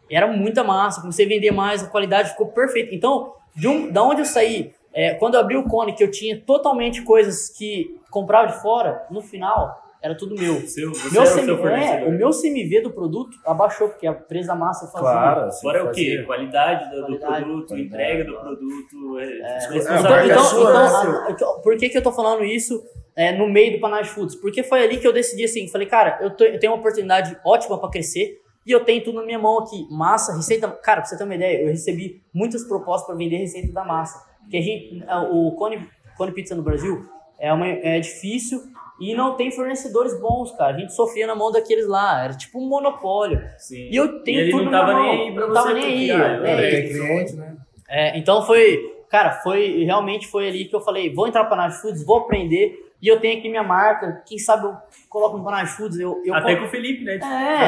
Era muita massa, comecei a vender mais, a qualidade ficou perfeita. Então, de um, da onde eu saí, é, quando eu abri o cone, que eu tinha totalmente coisas que comprava de fora, no final, era tudo meu. Seu, você meu CM, seu é, o meu CMV do produto abaixou, porque a presa da massa fazia. Claro, Agora é o quê? Qualidade do, do produto, qualidade. entrega do produto. É, é, é então, sua, então, então, por que, que eu tô falando isso é, no meio do Panage Foods? Porque foi ali que eu decidi assim, falei, cara, eu, tô, eu tenho uma oportunidade ótima para crescer e eu tenho tudo na minha mão aqui. Massa, receita. Cara, pra você ter uma ideia, eu recebi muitas propostas para vender receita da massa. Porque a gente, o Cone, Cone Pizza no Brasil é, uma, é difícil e não tem fornecedores bons, cara. A gente sofria na mão daqueles lá. Era tipo um monopólio. Sim. E eu tenho e tudo não tava na mão. nem aí pra não você. Tava nem aí. É, é, cliente, né? É, então foi... Cara, foi... Realmente foi ali que eu falei, vou entrar para Panage Foods, vou aprender. E eu tenho aqui minha marca. Quem sabe eu coloco no Panage Foods. Eu, eu Até com o Felipe, né?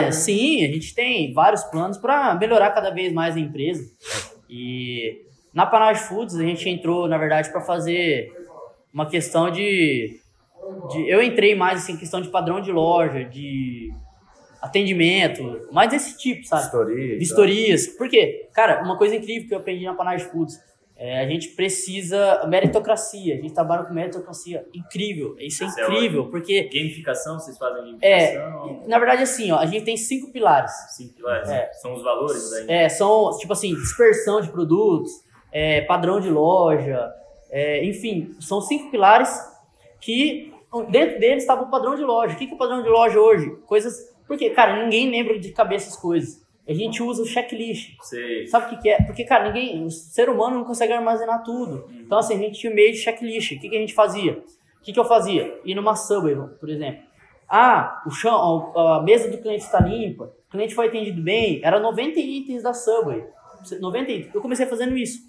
É, sim. A gente tem vários planos para melhorar cada vez mais a empresa. E na Panage Foods a gente entrou, na verdade, para fazer uma questão de, de, Eu entrei mais assim, questão de padrão de loja, de atendimento, mais desse tipo, sabe? Vistoria. Vistorias. Por quê? Cara, uma coisa incrível que eu aprendi na Panage Foods é, a gente precisa meritocracia, a gente trabalha com meritocracia incrível, isso é Isso incrível, é porque... Gamificação, vocês fazem gamificação? É, na verdade assim, ó, a gente tem cinco pilares. Cinco pilares, é. são os valores da É, são tipo assim, dispersão de produtos, é, padrão de loja, é, enfim, são cinco pilares que dentro deles estava o padrão de loja. O que é o padrão de loja hoje? Coisas... Porque, cara, ninguém lembra de cabeça as coisas a gente usa o checklist. Sei. Sabe o que, que, é? Porque, cara, ninguém, o ser humano não consegue armazenar tudo. Uhum. Então, assim, a gente tinha meio de checklist. O que, que a gente fazia? O que, que eu fazia? Ir numa Subway, por exemplo. Ah, o chão, a mesa do cliente está limpa, o cliente foi atendido bem, era 90 itens da Subway. 90 itens. Eu comecei fazendo isso.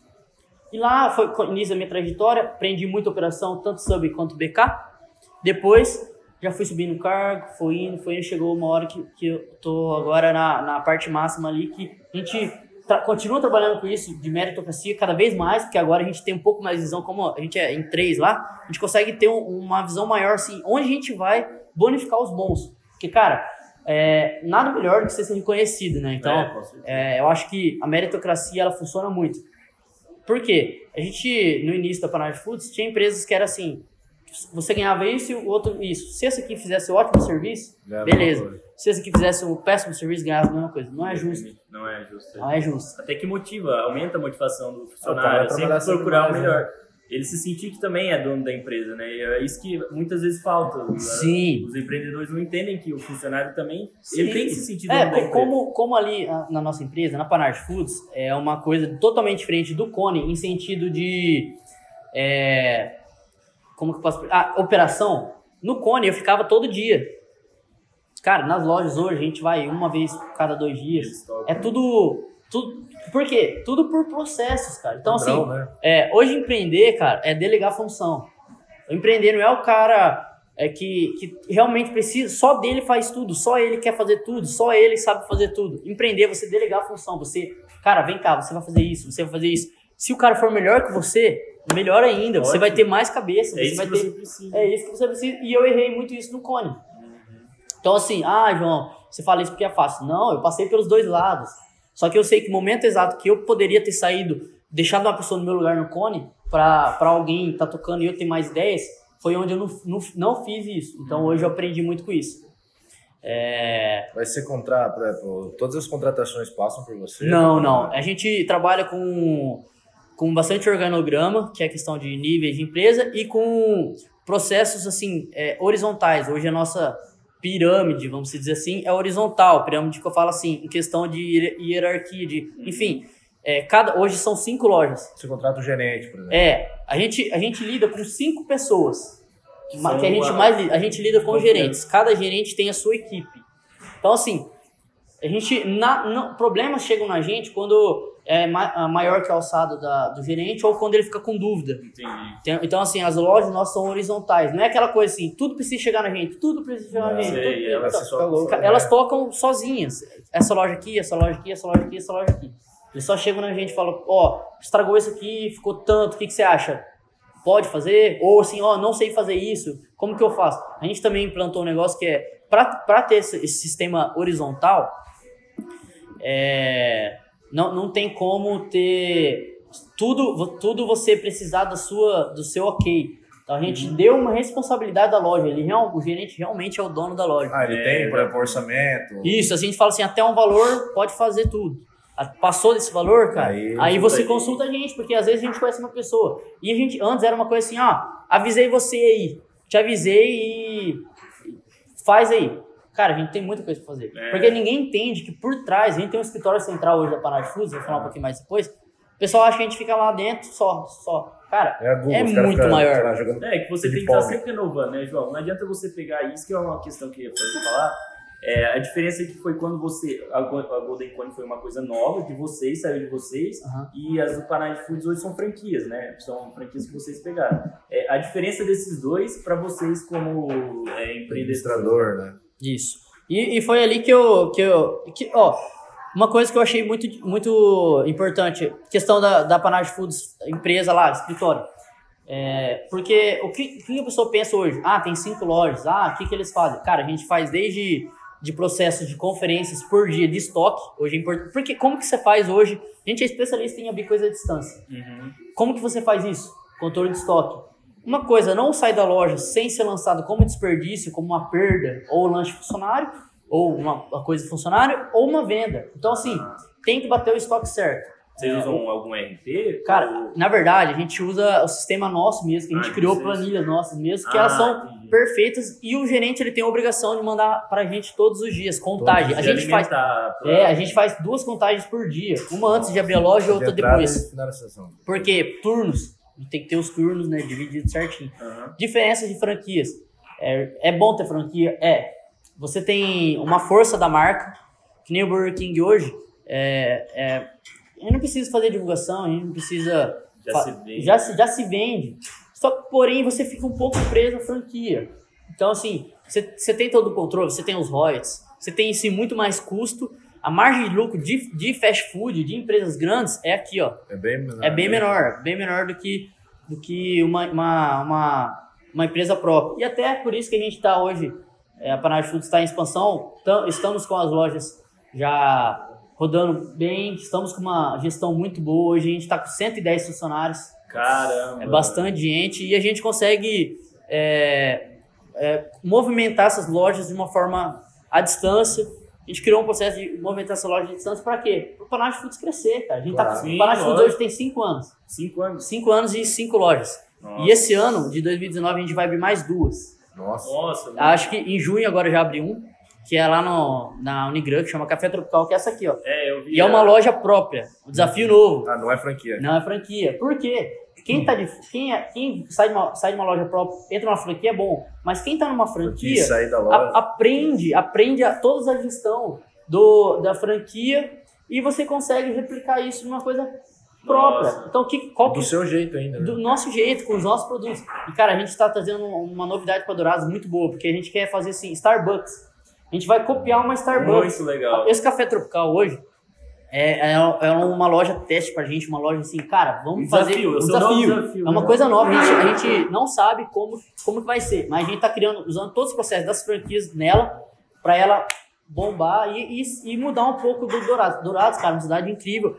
E lá foi início da minha trajetória, aprendi muita operação, tanto Subway quanto BK. Depois, já fui subindo o cargo, foi indo, foi indo, chegou uma hora que, que eu tô agora na, na parte máxima ali, que a gente tra continua trabalhando com isso de meritocracia cada vez mais, porque agora a gente tem um pouco mais de visão, como a gente é em três lá, a gente consegue ter um, uma visão maior, assim, onde a gente vai bonificar os bons. Porque, cara, é, nada melhor do que você ser reconhecido, né? Então, é, é, eu acho que a meritocracia, ela funciona muito. Por quê? A gente, no início da Panage Foods, tinha empresas que era assim, você ganhava isso e o outro isso. Se esse aqui fizesse ótimo serviço, beleza. Se esse aqui fizesse um péssimo serviço, ganhava a mesma coisa. Não é justo. Não é justo. Não é justo. Até que motiva, aumenta a motivação do funcionário, sempre procurar o melhor. Né? Ele se sentir que também é dono da empresa, né? E é isso que muitas vezes falta. Sim. Os empreendedores não entendem que o funcionário também Sim. ele tem que se sentir dono é, da empresa. Como, como ali na nossa empresa, na Panart Foods, é uma coisa totalmente diferente do Cone, em sentido de... É, como que eu posso. Ah, operação. No Cone eu ficava todo dia. Cara, nas lojas hoje a gente vai uma vez cada dois dias. É tudo. tudo por quê? Tudo por processos, cara. Então, assim, né? é, hoje empreender, cara, é delegar função. O empreender não é o cara é, que, que realmente precisa, só dele faz tudo, só ele quer fazer tudo, só ele sabe fazer tudo. Empreender, você delegar a função. Você, cara, vem cá, você vai fazer isso, você vai fazer isso. Se o cara for melhor que você, Melhor ainda, Ótimo. você vai ter mais cabeça. É isso vai que ter... você precisa. É isso que você precisa. E eu errei muito isso no Cone. Então, assim, ah, João, você fala isso porque é fácil. Não, eu passei pelos dois lados. Só que eu sei que o momento exato que eu poderia ter saído, deixado uma pessoa no meu lugar no Cone, para alguém estar tá tocando e eu ter mais ideias, foi onde eu não, não, não fiz isso. Então, hoje eu aprendi muito com isso. É... Vai ser contrato, todas as contratações passam por você? Não, não. A gente trabalha com com bastante organograma, que é a questão de níveis de empresa, e com processos assim é, horizontais. Hoje a nossa pirâmide, vamos dizer assim, é horizontal. Pirâmide que eu falo assim, em questão de hierarquia, de, enfim, é, cada, hoje são cinco lojas. Você contrata o gerente, por exemplo. É, a gente, a gente lida com cinco pessoas. Que, que a gente mais a gente lida com gerentes. Cada gerente tem a sua equipe. Então, assim, a gente. Na, problemas chegam na gente quando é maior que a alçada da, do gerente ou quando ele fica com dúvida. Entendi. Então, assim, as lojas nossas são horizontais. Não é aquela coisa assim, tudo precisa chegar na gente, tudo precisa chegar na gente. Sei, elas, então, elas tocam sozinhas. Essa loja aqui, essa loja aqui, essa loja aqui, essa loja aqui. Eles só chegam na gente e falam, ó, oh, estragou isso aqui, ficou tanto, o que, que você acha? Pode fazer? Ou assim, ó, oh, não sei fazer isso, como que eu faço? A gente também implantou um negócio que é, para ter esse, esse sistema horizontal, é não, não tem como ter tudo, tudo você precisar da sua, do seu ok. Então a gente uhum. deu uma responsabilidade da loja. Ele real, o gerente realmente é o dono da loja. Ah, ele é, tem, por exemplo, orçamento. Isso, a gente fala assim, até um valor pode fazer tudo. Passou desse valor, cara, aí, aí você consulta a gente, porque às vezes a gente conhece uma pessoa. E a gente, antes era uma coisa assim, ó, avisei você aí, te avisei e faz aí. Cara, a gente tem muita coisa pra fazer. É. Porque ninguém entende que por trás, a gente tem um escritório central hoje da Foods, vou falar um pouquinho mais depois. O pessoal acha que a gente fica lá dentro só, só. Cara, é, Google, é muito maior. É, que você tem que estar sempre renovando, né, João? Não adianta você pegar isso, que é uma questão que eu ia falar. É, a diferença é que foi quando você. A, Golden Cone foi uma coisa nova de vocês, saiu de vocês, uhum. e as do Panay Foods hoje são franquias, né? São franquias que vocês pegaram. É, a diferença desses dois para vocês como é, empreendedor. Administrador, né? Isso. E, e foi ali que eu, que eu que, ó, Uma coisa que eu achei muito, muito importante, questão da, da Panage Foods, empresa lá, escritório. É, porque o que, o que a pessoa pensa hoje? Ah, tem cinco lojas. Ah, o que, que eles fazem? Cara, a gente faz desde de processos de conferências por dia de estoque. Hoje é importante. Porque como que você faz hoje? A gente é especialista em abrir coisa à distância. Uhum. Como que você faz isso? Controle de estoque. Uma coisa não sai da loja sem ser lançado como desperdício, como uma perda, ou lanche funcionário, ou uma, uma coisa funcionário, ou uma venda. Então, assim, tem que bater o estoque certo. Vocês é, usam algum RP? Cara, ou... na verdade, a gente usa o sistema nosso mesmo, que a gente ah, criou vocês... planilhas nossas mesmo, que ah, elas são entendi. perfeitas e o gerente ele tem a obrigação de mandar pra gente todos os dias contagem. Todos a gente faz pra... É, a gente faz duas contagens por dia, uma antes de abrir a loja e outra depois. Porque turnos, tem que ter os turnos, né, divididos certinho. Uhum. Diferença de franquias. É, é bom ter franquia? É. Você tem uma força da marca, que nem o Burger King hoje, é, é gente não precisa fazer divulgação, a gente não precisa. Já se vende. Já se, já se vende. Só que, porém, você fica um pouco preso à franquia. Então, assim, você, você tem todo o controle, você tem os royalties, você tem, sim, muito mais custo. A margem de lucro de, de fast food, de empresas grandes, é aqui, ó. É bem menor. É bem menor, bem menor do que, do que uma, uma, uma, uma empresa própria. E até por isso que a gente está hoje, é, a Panage Food está em expansão, estamos com as lojas já rodando bem, estamos com uma gestão muito boa. Hoje a gente está com 110 funcionários. Caramba! É bastante gente e a gente consegue é, é, movimentar essas lojas de uma forma à distância. A gente criou um processo de movimentar essa loja à distância para quê? Para o Panage Foods crescer, cara. A gente claro. tá, o Panage Foods hoje tem 5 anos. 5 anos? 5 anos e 5 lojas. Nossa. E esse ano, de 2019, a gente vai abrir mais duas. Nossa. Nossa Acho que em junho agora já abri um que é lá no, na Unigran, que chama Café Tropical, que é essa aqui, ó. É, eu vi. E é uma loja própria. Um desafio novo. Ah, não é franquia. Não é franquia. Por quê? Quem, tá de, quem, é, quem sai, de uma, sai de uma loja própria, entra numa franquia é bom. Mas quem tá numa franquia a, aprende, aprende a, toda a gestão do, da franquia e você consegue replicar isso numa coisa própria. Nossa. Então, que, qual do seu jeito ainda. Né? Do nosso jeito, com os nossos produtos. E, cara, a gente está trazendo uma novidade para Dourados muito boa, porque a gente quer fazer assim, Starbucks. A gente vai copiar uma Starbucks. Muito legal. Esse café tropical hoje é, é, é uma loja teste pra gente, uma loja assim, cara, vamos um fazer desafio, um desafio. desafio. É uma né? coisa nova, a gente, a gente não sabe como, como que vai ser, mas a gente tá criando, usando todos os processos das franquias nela para ela bombar e, e, e, mudar um pouco do Dourados. Dourados, cara, uma cidade incrível.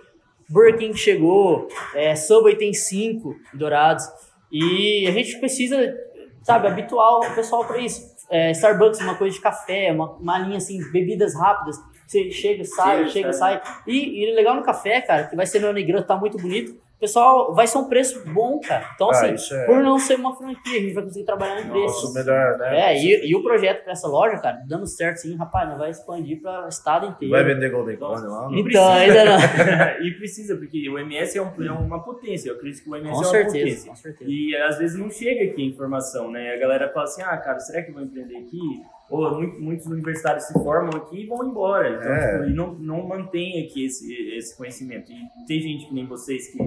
Burger King chegou, é, Subway tem cinco Dourados e a gente precisa, sabe, habituar o pessoal para isso é, Starbucks, uma coisa de café, uma, uma linha assim, bebidas rápidas. Você chega, sai, Sim, chega, sai. E, e legal no café, cara, que vai ser meu negrão, tá muito bonito pessoal, vai ser um preço bom, cara. Então, ah, assim, é... por não ser uma franquia, a gente vai conseguir trabalhar em preços. Nossa, melhor, né? É, e, e o projeto pra essa loja, cara, dando certo sim, rapaz, não vai expandir para o estado inteiro. Vai vender Golden Corn lá? Não? Então, ainda não. e precisa, porque o MS é, um, é, uma potência, eu acredito que o MS com é uma certeza, potência. Com certeza. E às vezes não chega aqui a informação, né? A galera fala assim, ah, cara, será que eu vou empreender aqui? Ou muito, muitos universitários se formam aqui e vão embora. Então, é. tipo, e não, não mantém aqui esse, esse conhecimento. E tem gente que nem vocês que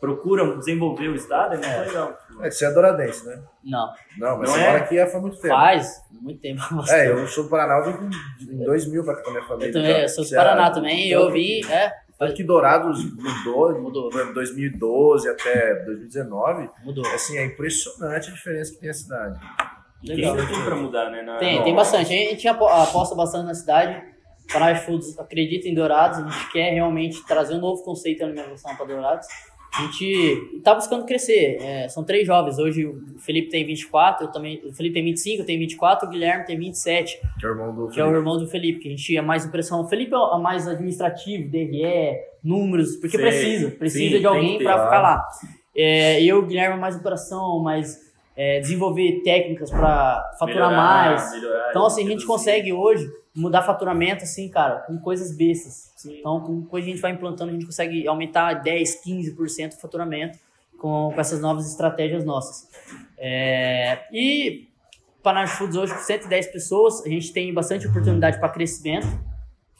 procuram desenvolver o estado, é muito é. legal. É, você é douradense, né? Não. Não, mas não você é? mora aqui há muito tempo. Faz, muito tempo. É, eu sou do Paraná, eu vim em 2000 para com a minha família. Eu também, então, eu sou do Paraná também, eu vim, é... Tanto que Dourados mudou, mudou. de 2012 até 2019. Mudou. Assim, é impressionante a diferença que tem a cidade. Legal. Tem, tem para mudar, né? Na... Tem, tem bastante. A gente aposta bastante na cidade. Panage Foods acredita em Dourados, a gente quer realmente trazer um novo conceito de alimentação para Dourados. A gente tá buscando crescer. É, são três jovens. Hoje o Felipe tem 24, eu também, o Felipe tem 25, eu tenho 24, o Guilherme tem 27. Que é o irmão do que Felipe. é o irmão do Felipe, que a gente é mais impressão. O Felipe é mais administrativo, DRE, números, porque Sei. precisa, precisa Sim, de alguém para ficar lá. É, eu, o Guilherme, é mais operação, mais é, desenvolver técnicas para faturar melhorar, mais. Melhorar, então, assim, a gente consegue hoje mudar faturamento, assim, cara, com coisas bestas. Sim. Então, com coisa que a gente vai implantando, a gente consegue aumentar 10, 15% o faturamento com, com essas novas estratégias nossas. É, e Panage Foods hoje, com 110 pessoas, a gente tem bastante oportunidade para crescimento,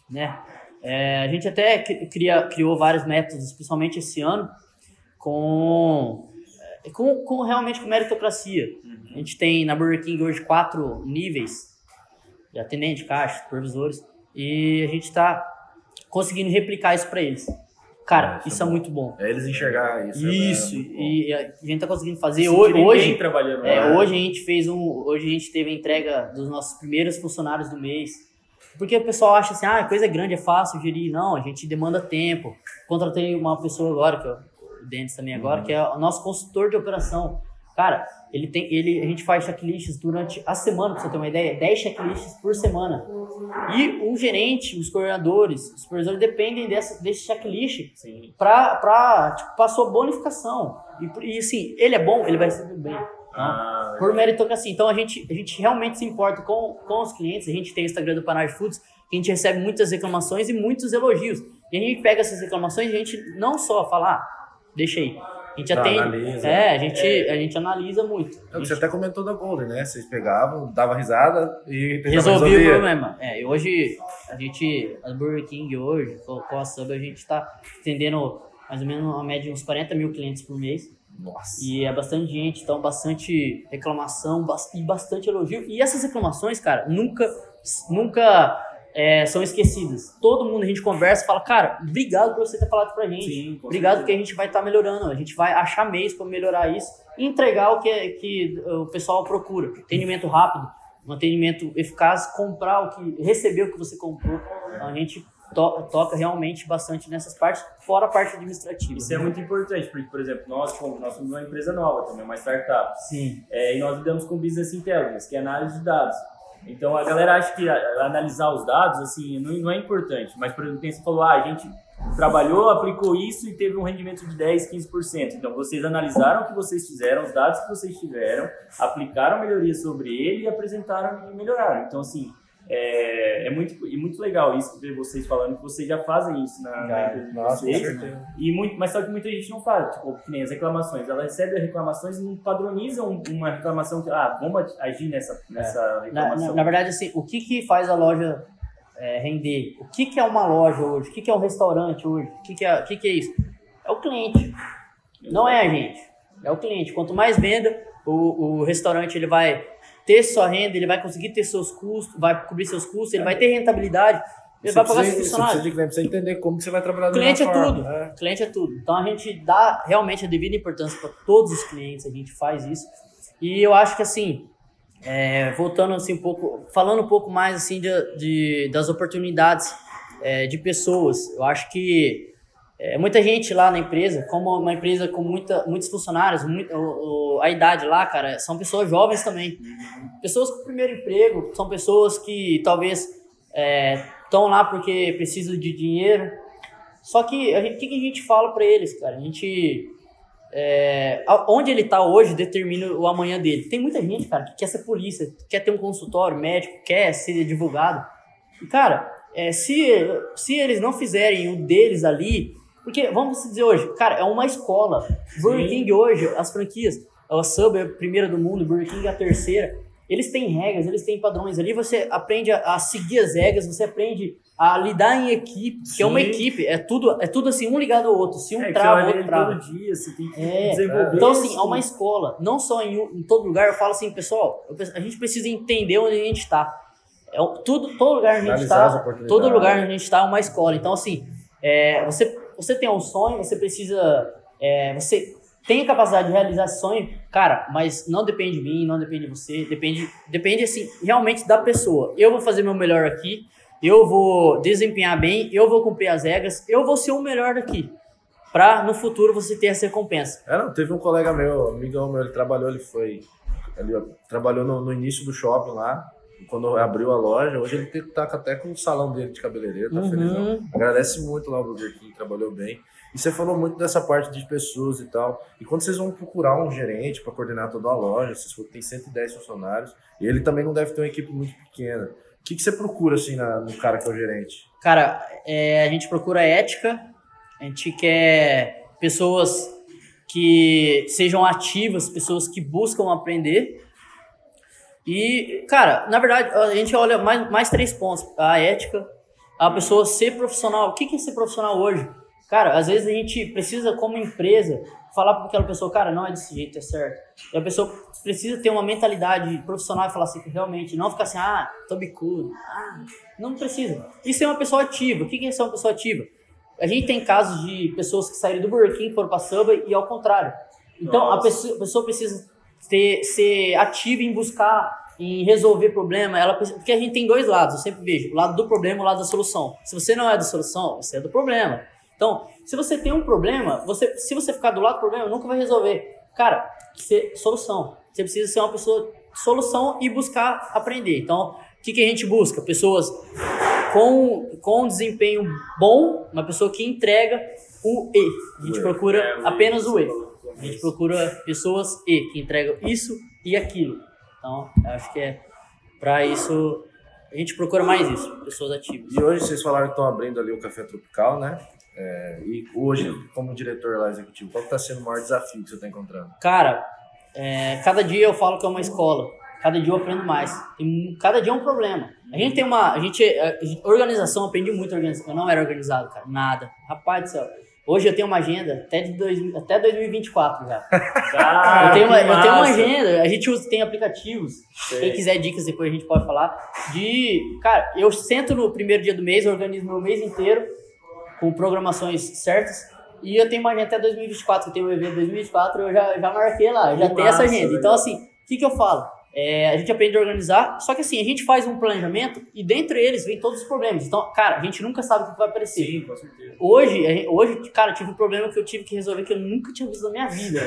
né? É, a gente até cria, criou vários métodos, principalmente esse ano, com, com, com realmente com meritocracia. Uhum. A gente tem na Burger King hoje quatro níveis de atendente, caixa, supervisores. E a gente está conseguindo replicar isso para eles. Cara, isso é, é muito bom. É eles enxergar isso. Isso, é e a gente tá conseguindo fazer hoje. Hoje, trabalhando é, hoje a gente fez um. Hoje a gente teve a entrega dos nossos primeiros funcionários do mês. Porque o pessoal acha assim, ah, coisa grande, é fácil gerir. Não, a gente demanda tempo. Contratei uma pessoa agora, que o Denis também agora, uhum. que é o nosso consultor de operação. Cara, ele tem, ele, a gente faz checklists durante a semana, pra você ter uma ideia, 10 checklists por semana. E o gerente, os coordenadores, os supervisores dependem dessa, desse checklist para pra, tipo, pra sua bonificação. E, e assim, ele é bom, ele vai ser bem. Tá? Ah, por meritocracia. Então a gente, a gente realmente se importa com, com os clientes. A gente tem o Instagram do Panage Foods, que a gente recebe muitas reclamações e muitos elogios. E a gente pega essas reclamações e a gente não só fala, ah, deixa aí. A gente atende. Analisa. É, a gente, é. a gente analisa muito. É, você até comentou da Golden, né? Vocês pegavam, dava risada e resolvia o problema. É, e hoje, a gente, a Burger King hoje, com a Sub, a gente está atendendo mais ou menos uma média de uns 40 mil clientes por mês. Nossa. E é bastante gente, então bastante reclamação e bastante elogio. E essas reclamações, cara, nunca, nunca é, são esquecidas. Todo mundo a gente conversa e fala, cara, obrigado por você ter falado pra gente. Sim, obrigado porque a gente vai estar tá melhorando. A gente vai achar meios para melhorar isso e entregar o que, é, que o pessoal procura. Atendimento rápido, um atendimento eficaz, comprar o que. receber o que você comprou. Então a gente to, toca realmente bastante nessas partes, fora a parte administrativa. Isso é muito importante, porque, por exemplo, nós, como, nós somos uma empresa nova também, uma startup. Sim. É, e nós lidamos com business intelligence, que é análise de dados. Então a galera acha que analisar os dados assim não, não é importante, mas por exemplo, você falou, ah, a gente trabalhou, aplicou isso e teve um rendimento de 10, 15%. Então vocês analisaram o que vocês fizeram, os dados que vocês tiveram, aplicaram melhorias sobre ele e apresentaram e melhoraram. Então assim, é, é muito, e muito legal isso ver vocês falando que vocês já fazem isso na, na empresa de nossa, vocês. E muito, mas só que muita gente não faz, tipo, que nem as reclamações. Ela recebe as reclamações e não padroniza uma reclamação que, ah, vamos agir nessa, nessa é. reclamação. Na, na, na, verdade, assim, o que, que faz a loja é, render? O que, que é uma loja hoje? O que, que é um restaurante hoje? O que, que, é, o que, que é isso? É o cliente. Não é a gente. É o cliente. Quanto mais venda, o, o restaurante ele vai ter sua renda, ele vai conseguir ter seus custos, vai cobrir seus custos, ele vai ter rentabilidade, ele você vai pagar seus funcionários. Você precisa, de entender como você vai trabalhar cliente é forma, tudo, né? cliente é tudo. Então a gente dá realmente a devida importância para todos os clientes, a gente faz isso. E eu acho que assim, é, voltando assim um pouco, falando um pouco mais assim de, de das oportunidades é, de pessoas, eu acho que é, muita gente lá na empresa, como uma empresa com muita, muitos funcionários, muito, o, o, a idade lá, cara, são pessoas jovens também. Pessoas com primeiro emprego, são pessoas que talvez estão é, lá porque precisam de dinheiro. Só que o que, que, a gente fala para eles, cara? A gente. É, onde ele está hoje determina o amanhã dele. Tem muita gente, cara, que quer ser polícia, quer ter um consultório médico, quer ser advogado. E, cara, é, se, se eles não fizerem o deles ali, porque, vamos dizer hoje, cara, é uma escola. Burger King hoje, as franquias, a Sub é a primeira do mundo, Burger King é a terceira. Eles têm regras, eles têm padrões. Ali você aprende a, a seguir as regras, você aprende a lidar em equipe, Sim. que é uma equipe, é tudo, é tudo assim, um ligado ao outro. Se um é, trava, o outro trava. Todo dia, você tem que é, desenvolver. Então, assim, é uma escola. Não só em, em todo lugar, eu falo assim, pessoal, a gente precisa entender onde a gente está. É, tudo, todo lugar onde a gente está, todo lugar onde a gente está é uma escola. Então, assim, é, você você tem um sonho, você precisa. É, você tem a capacidade de realizar esse sonho, cara, mas não depende de mim, não depende de você, depende, depende assim, realmente da pessoa. Eu vou fazer meu melhor aqui, eu vou desempenhar bem, eu vou cumprir as regras, eu vou ser o melhor daqui. Pra no futuro você ter essa recompensa. É, não, teve um colega meu, amigão meu, ele trabalhou, ele foi. Ele trabalhou no, no início do shopping lá, quando abriu a loja, hoje ele tá até com o salão dele de cabeleireiro, tá uhum. feliz. Agradece muito lá o Burger King, trabalhou bem. E você falou muito dessa parte de pessoas e tal. E quando vocês vão procurar um gerente para coordenar toda a loja, vocês tem 110 funcionários, e ele também não deve ter uma equipe muito pequena. O que, que você procura assim na, no cara que é o gerente? Cara, é, a gente procura ética, a gente quer pessoas que sejam ativas, pessoas que buscam aprender e, cara, na verdade, a gente olha mais, mais três pontos. A ética, a pessoa ser profissional. O que é ser profissional hoje? Cara, às vezes a gente precisa, como empresa, falar para aquela pessoa, cara, não é desse jeito, é certo. E a pessoa precisa ter uma mentalidade profissional e falar assim, realmente, não ficar assim, ah, tô bicudo. Ah, não precisa. Isso é uma pessoa ativa. O que é ser uma pessoa ativa? A gente tem casos de pessoas que saíram do Burger King, foram para Subway e ao contrário. Então, a pessoa, a pessoa, precisa ter, ser ativa em buscar em resolver problema, ela porque a gente tem dois lados, eu sempre vejo, o lado do problema e o lado da solução. Se você não é da solução, você é do problema. Então, se você tem um problema, você, se você ficar do lado do problema, nunca vai resolver. Cara, ser solução. Você precisa ser uma pessoa solução e buscar aprender. Então, o que, que a gente busca? Pessoas com, com desempenho bom, uma pessoa que entrega o E. A gente procura é, apenas o E. A gente procura pessoas E, que entregam isso e aquilo. Então, acho que é para isso a gente procura mais isso, pessoas ativas. E hoje vocês falaram que estão abrindo ali o Café Tropical, né? É, e hoje, como diretor lá executivo, qual está sendo o maior desafio que você está encontrando? Cara, é, cada dia eu falo que é uma escola. Cada dia eu aprendo mais. E cada dia é um problema. A gente tem uma. A gente. A organização, aprendi muito organização. Eu não era organizado, cara. Nada. Rapaz do céu. Hoje eu tenho uma agenda até, de dois, até 2024 já. Ah, eu, tenho uma, eu tenho uma agenda, a gente usa, tem aplicativos. Sei. Quem quiser dicas depois a gente pode falar. De. Cara, eu sento no primeiro dia do mês, organizo meu mês inteiro com programações certas. E eu tenho uma agenda até 2024, eu tenho um evento 2024, eu já, já marquei lá, já tenho essa agenda. Então, assim, o que, que eu falo? É, a gente aprende a organizar, só que assim, a gente faz um planejamento e dentro eles vem todos os problemas. Então, cara, a gente nunca sabe o que vai aparecer. Sim, com certeza. Hoje, hoje, cara, tive um problema que eu tive que resolver que eu nunca tinha visto na minha vida.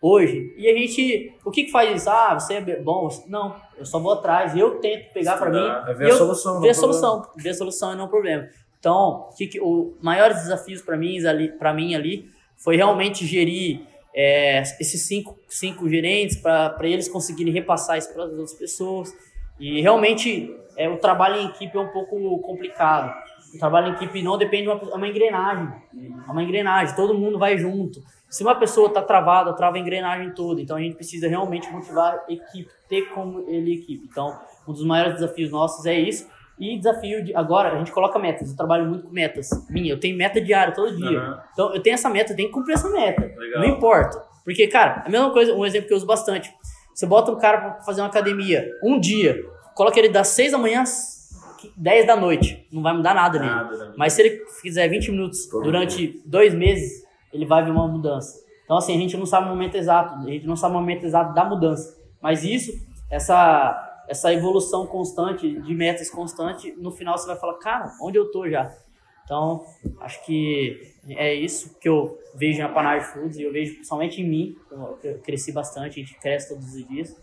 Hoje. E a gente, o que que faz isso? Ah, você é bom? Não, eu só vou atrás, eu tento pegar para mim. É ver a solução. Ver a solução, ver a solução e não o problema. Então, que, que, o maiores desafios para mim ali, para mim ali, foi realmente gerir é, esses cinco, cinco gerentes para eles conseguirem repassar isso para as outras pessoas. E realmente é, o trabalho em equipe é um pouco complicado. O trabalho em equipe não depende de uma, é uma engrenagem. É uma engrenagem, todo mundo vai junto. Se uma pessoa está travada, trava a engrenagem toda. Então a gente precisa realmente motivar a equipe, ter como ele equipe. Então, um dos maiores desafios nossos é isso. E desafio de. Agora, a gente coloca metas. Eu trabalho muito com metas. Minha, eu tenho meta diária todo dia. Uhum. Então, eu tenho essa meta, eu tenho que cumprir essa meta. Legal. Não importa. Porque, cara, a mesma coisa, um exemplo que eu uso bastante. Você bota um cara pra fazer uma academia um dia, coloca ele das 6 da manhã às 10 da noite. Não vai mudar nada nele. Nada, Mas se ele fizer 20 minutos todo durante dois meses, ele vai ver uma mudança. Então, assim, a gente não sabe o momento exato. A gente não sabe o momento exato da mudança. Mas isso, essa essa evolução constante, de metas constante, no final você vai falar, cara, onde eu tô já? Então, acho que é isso que eu vejo na Panay Foods e eu vejo principalmente em mim, eu cresci bastante, a gente cresce todos os dias.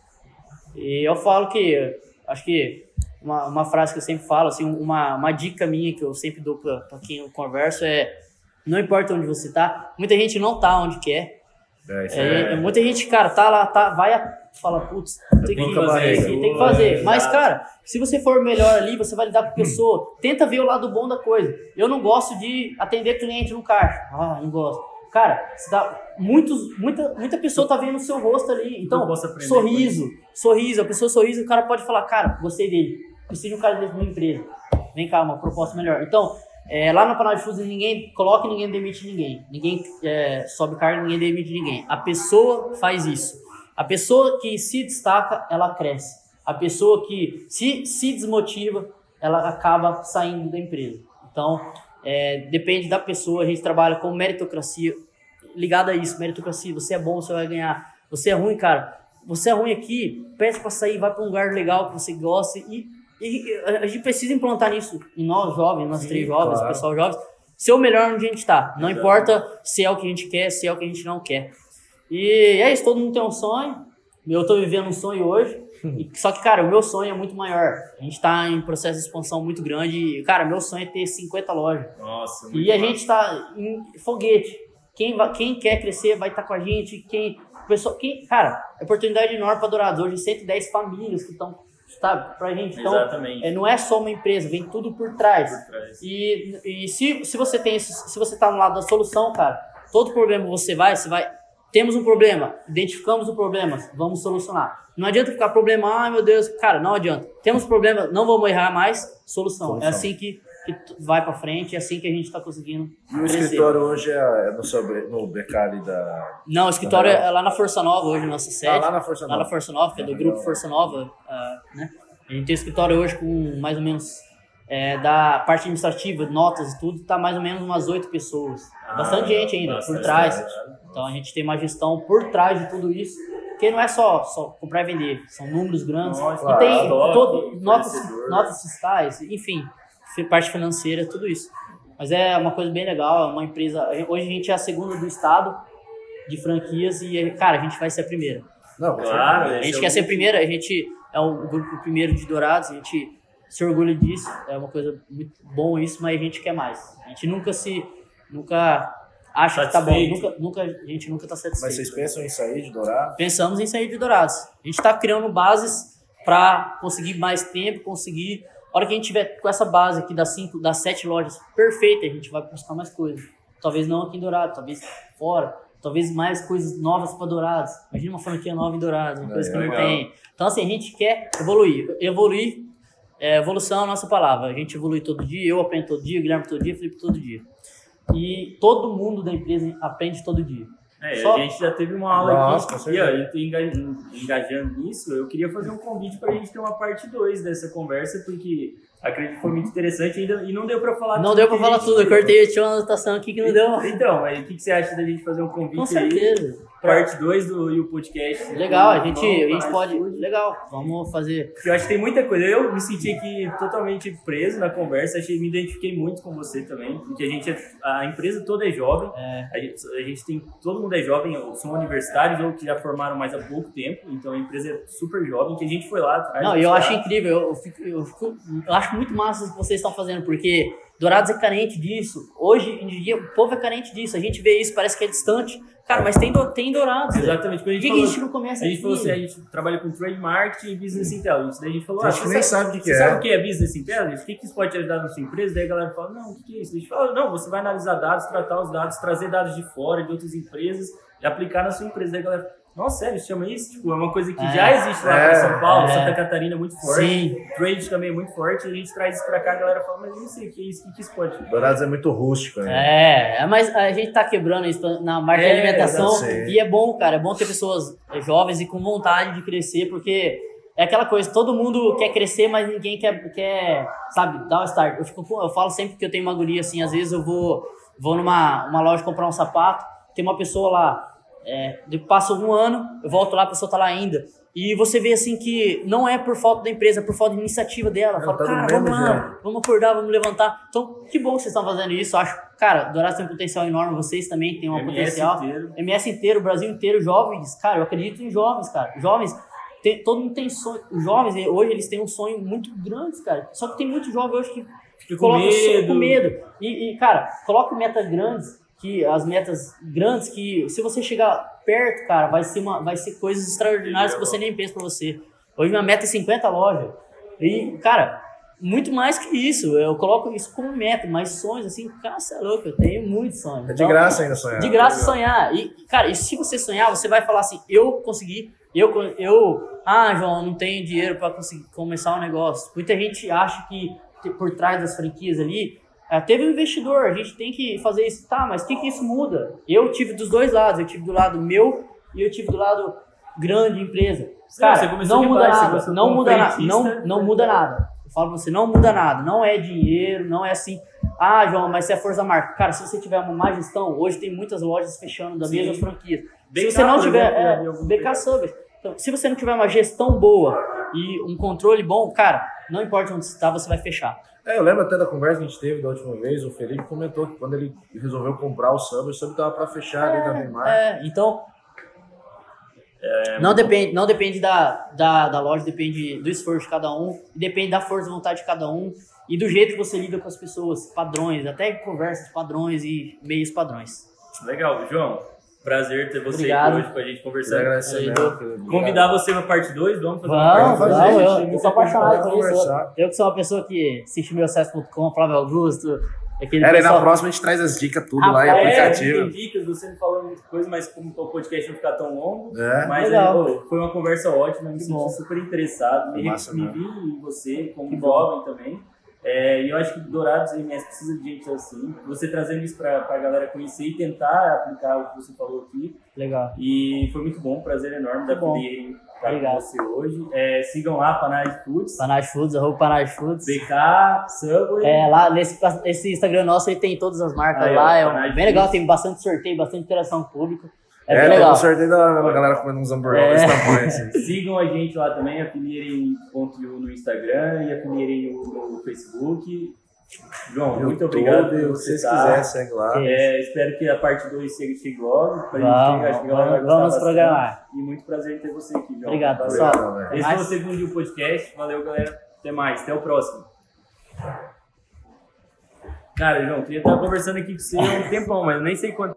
E eu falo que, acho que uma, uma frase que eu sempre falo, assim, uma, uma dica minha que eu sempre dou para quem eu converso é, não importa onde você tá, muita gente não tá onde quer. É, é, é, muita gente, cara, tá lá, tá, vai fala, putz, tem que fazer aqui, tem que fazer. Mas, cara, se você for melhor ali, você vai lidar com a pessoa. Tenta ver o lado bom da coisa. Eu não gosto de atender cliente no caixa. Ah, não gosto. Cara, dá, muitos, muita, muita pessoa tá vendo o seu rosto ali. Então, sorriso, sorriso, a pessoa sorriso, o cara pode falar, cara, gostei dele. Preciso de um cara desse na minha empresa. Vem cá, uma proposta melhor. Então, é, lá no canal de Fuso ninguém coloca e ninguém demite ninguém. Ninguém é, sobe carga, ninguém demite ninguém. A pessoa faz isso. A pessoa que se destaca, ela cresce. A pessoa que se, se desmotiva, ela acaba saindo da empresa. Então, é, depende da pessoa. A gente trabalha com meritocracia, ligado a isso. Meritocracia, você é bom, você vai ganhar. Você é ruim, cara. Você é ruim aqui, peça para sair, vai para um lugar legal que você gosta. E, e, a gente precisa implantar isso em nós jovens, nós Sim, três jovens, claro. pessoal jovens. Ser o melhor onde a gente está. Não Exato. importa se é o que a gente quer, se é o que a gente não quer. E é isso, todo mundo tem um sonho. Eu tô vivendo um sonho hoje. Só que, cara, o meu sonho é muito maior. A gente tá em processo de expansão muito grande. E, cara, meu sonho é ter 50 lojas. Nossa, muito E a gente tá em foguete. Quem, vai, quem quer crescer vai estar tá com a gente. Quem, pessoal, quem, cara, é oportunidade enorme para Dourados. Hoje, 110 famílias que estão sabe, pra gente. Então, Exatamente. É, não é só uma empresa, vem tudo por trás. Por trás. E, e se, se você tem se você tá no lado da solução, cara, todo problema você vai, você vai temos um problema, identificamos o problema, vamos solucionar. Não adianta ficar problema, ai meu Deus, cara, não adianta. Temos problema, não vamos errar mais, solução. É solução. É assim que, que vai para frente, é assim que a gente está conseguindo. E o crescer. escritório hoje é, é no, sobre, no BK ali da. Não, o escritório é lá na Força Nova hoje, nossa sede. Ah, lá na Força Nova. Lá na Força Nova, que é do grupo Força Nova. Uh, né? A gente tem escritório hoje com mais ou menos é, da parte administrativa, notas e tudo, tá mais ou menos umas oito pessoas. Ah, bastante gente ainda bastante por trás. Gente. Então a gente tem uma gestão por trás de tudo isso, porque não é só, só comprar e vender, são números grandes. Nossa, e tem todo, notas, notas fiscais, enfim, parte financeira, tudo isso. Mas é uma coisa bem legal, é uma empresa. Hoje a gente é a segunda do estado de franquias e, cara, a gente vai ser a primeira. Não, claro. A gente é quer ser a primeira, a gente é o grupo primeiro de Dourados, a gente se orgulha disso, é uma coisa muito bom isso, mas a gente quer mais. A gente nunca se, nunca acha que tá bom, nunca, nunca, a gente nunca tá satisfeito. Mas vocês pensam em sair de Dourados? Pensamos em sair de Dourados. A gente está criando bases para conseguir mais tempo, conseguir. A hora que a gente tiver com essa base aqui das cinco, das sete lojas perfeita, a gente vai buscar mais coisas. Talvez não aqui em Dourados, talvez fora, talvez mais coisas novas para Dourados. Imagina uma franquia nova em Dourados, uma é, coisa que não tem. Então assim, a gente quer evoluir, evoluir é, evolução é a nossa palavra. A gente evolui todo dia, eu aprendo todo dia, o Guilherme todo dia, o Felipe todo dia. E todo mundo da empresa aprende todo dia. É, Só... a gente já teve uma aula Nossa, aqui, e eu tô engajando nisso, eu queria fazer um convite para a gente ter uma parte 2 dessa conversa, porque acredito que foi muito interessante ainda, e não deu para falar não tudo. Não deu para falar tudo, eu cortei, tinha uma anotação aqui que não deu. Então, o que, que você acha da gente fazer um convite Com certeza. aí? Parte 2 do podcast. Legal, a gente, a gente pode. Legal, vamos fazer. Eu acho que tem muita coisa. Eu me senti aqui totalmente preso na conversa, achei, me identifiquei muito com você também, porque a gente, é, a empresa toda é jovem, é. A, gente, a gente tem, todo mundo é jovem, são universitários ou que já formaram mais há pouco tempo, então a empresa é super jovem, que a gente foi lá atrás. Não, eu acho incrível, eu, fico, eu, fico, eu acho muito massa o que vocês estão fazendo, porque Dourados é carente disso. Hoje em dia, o povo é carente disso. A gente vê isso, parece que é distante. Cara, mas tem, tem Dourados. Exatamente. Por que, falou, que a gente não começa A gente falou assim, a gente trabalha com trade marketing e business intelligence. Daí a gente falou, a gente ah, nem sabe, o que, é. Sabe o que é business intelligence? O que, que isso pode te ajudar na sua empresa? Daí a galera fala, não, o que, que é isso? A gente fala, não, você vai analisar dados, tratar os dados, trazer dados de fora, de outras empresas e aplicar na sua empresa. Daí a galera nossa, sério, chama isso? Tipo, é uma coisa que é, já existe lá é, em São Paulo, é. Santa Catarina é muito forte. Sim. Trade também é muito forte. E a gente traz isso pra cá, a galera fala, mas não sei o que é isso, o que, isso pode? Dourados é muito rústico, né? É, é, mas a gente tá quebrando isso na marca é, de alimentação. E é bom, cara, é bom ter pessoas jovens e com vontade de crescer, porque é aquela coisa, todo mundo quer crescer, mas ninguém quer, quer sabe, dar o start. Eu, fico, eu falo sempre que eu tenho uma guria assim, às vezes eu vou, vou numa uma loja comprar um sapato, tem uma pessoa lá é, passa um ano, eu volto lá, a pessoa tá lá ainda. E você vê assim que não é por falta da empresa, é por falta de iniciativa dela. Fala, tá cara, vamos lá, vamos acordar, vamos levantar. Então, que bom que vocês estão fazendo isso. Acho, cara, Dourados tem um potencial enorme, vocês também têm um MS potencial. Inteiro. MS inteiro, o Brasil inteiro, jovens, cara, eu acredito em jovens, cara. Jovens, tem, todo mundo tem sonho. Os jovens, hoje, eles têm um sonho muito grande, cara. Só que tem muito jovem hoje que com medo. com medo. E, e, cara, coloca metas grandes que as metas grandes que se você chegar perto, cara, vai ser uma vai ser coisas extraordinárias que você nem pensa para você. Hoje minha meta é 50 lojas. E, cara, muito mais que isso. Eu coloco isso como meta, mas sonhos assim, cara, você é louco, eu tenho muitos sonhos. É de então, graça ainda sonhar. De graça sonhar. E, cara, e se você sonhar, você vai falar assim, eu consegui, eu eu, ah, João, não tenho dinheiro para conseguir começar um negócio. Muita gente acha que por trás das franquias ali é, teve um investidor, a gente tem que fazer isso. Tá, mas o que, que isso muda? Eu tive dos dois lados, eu tive do lado meu e eu tive do lado grande empresa. Cara, não muda nada, não muda nada, não, não muda nada. Eu falo pra você, não muda nada, não é dinheiro, não é assim, ah, João, mas se é força marca. Cara, se você tiver uma má gestão, hoje tem muitas lojas fechando da mesma franquia. Se você não tiver, é, BK Service. Então, se você não tiver uma gestão boa e um controle bom, cara, não importa onde você está, você vai fechar. É, eu lembro até da conversa que a gente teve da última vez, o Felipe comentou que quando ele resolveu comprar o Samba, o Samba estava para fechar é, ali na Neymar. É, então. É, não, depende, não depende da, da, da loja, depende do esforço de cada um, depende da força de vontade de cada um e do jeito que você lida com as pessoas, padrões, até conversas padrões e meios padrões. Legal, João. Prazer ter você Obrigado. aqui hoje pra gente conversar. Obrigado. Convidar você na parte 2, vamos fazer vamos, uma parte 2. Eu, eu sou apaixonado por isso. Eu que sou uma pessoa que assiste meu acesso.com, Flávio Augusto. Aquele Era, pessoal... e na próxima a gente traz as dicas tudo ah, lá em é, aplicativo. Tem dicas, você não falou muita coisa, mas como o podcast não ficar tão longo. É. Mas aí, pô, foi uma conversa ótima, me senti super interessado. Me, me vi em você como jovem também. É, e eu acho que Dourados MS precisa de gente assim. Você trazendo isso para a galera conhecer e tentar aplicar o que você falou aqui. Legal. E foi muito bom, prazer enorme da poder estar com você hoje. É, sigam lá, Panage Foods. Panage Foods, arroba Panage Foods. BK, Subway. É, lá nesse, esse Instagram nosso ele tem todas as marcas ah, lá. É, é bem legal, tem bastante sorteio, bastante interação pública. É, é legal. um sorteio da hora, a galera comendo uns hambúrgueres é. tamanho, assim. Sigam a gente lá também, afilierem.io no Instagram e afilierem no Facebook. João, YouTube, muito obrigado. Se vocês quiserem, segue lá. É, espero que a parte 2 chegue logo. Pra vamos, gente, acho que vamos, vamos programar. E muito prazer em ter você aqui, João. Obrigado, Valeu, pessoal. Esse foi o segundo podcast. Valeu, galera. Até mais. Até o próximo. Cara, João, queria estar conversando aqui com você há um tempão, mas nem sei quanto.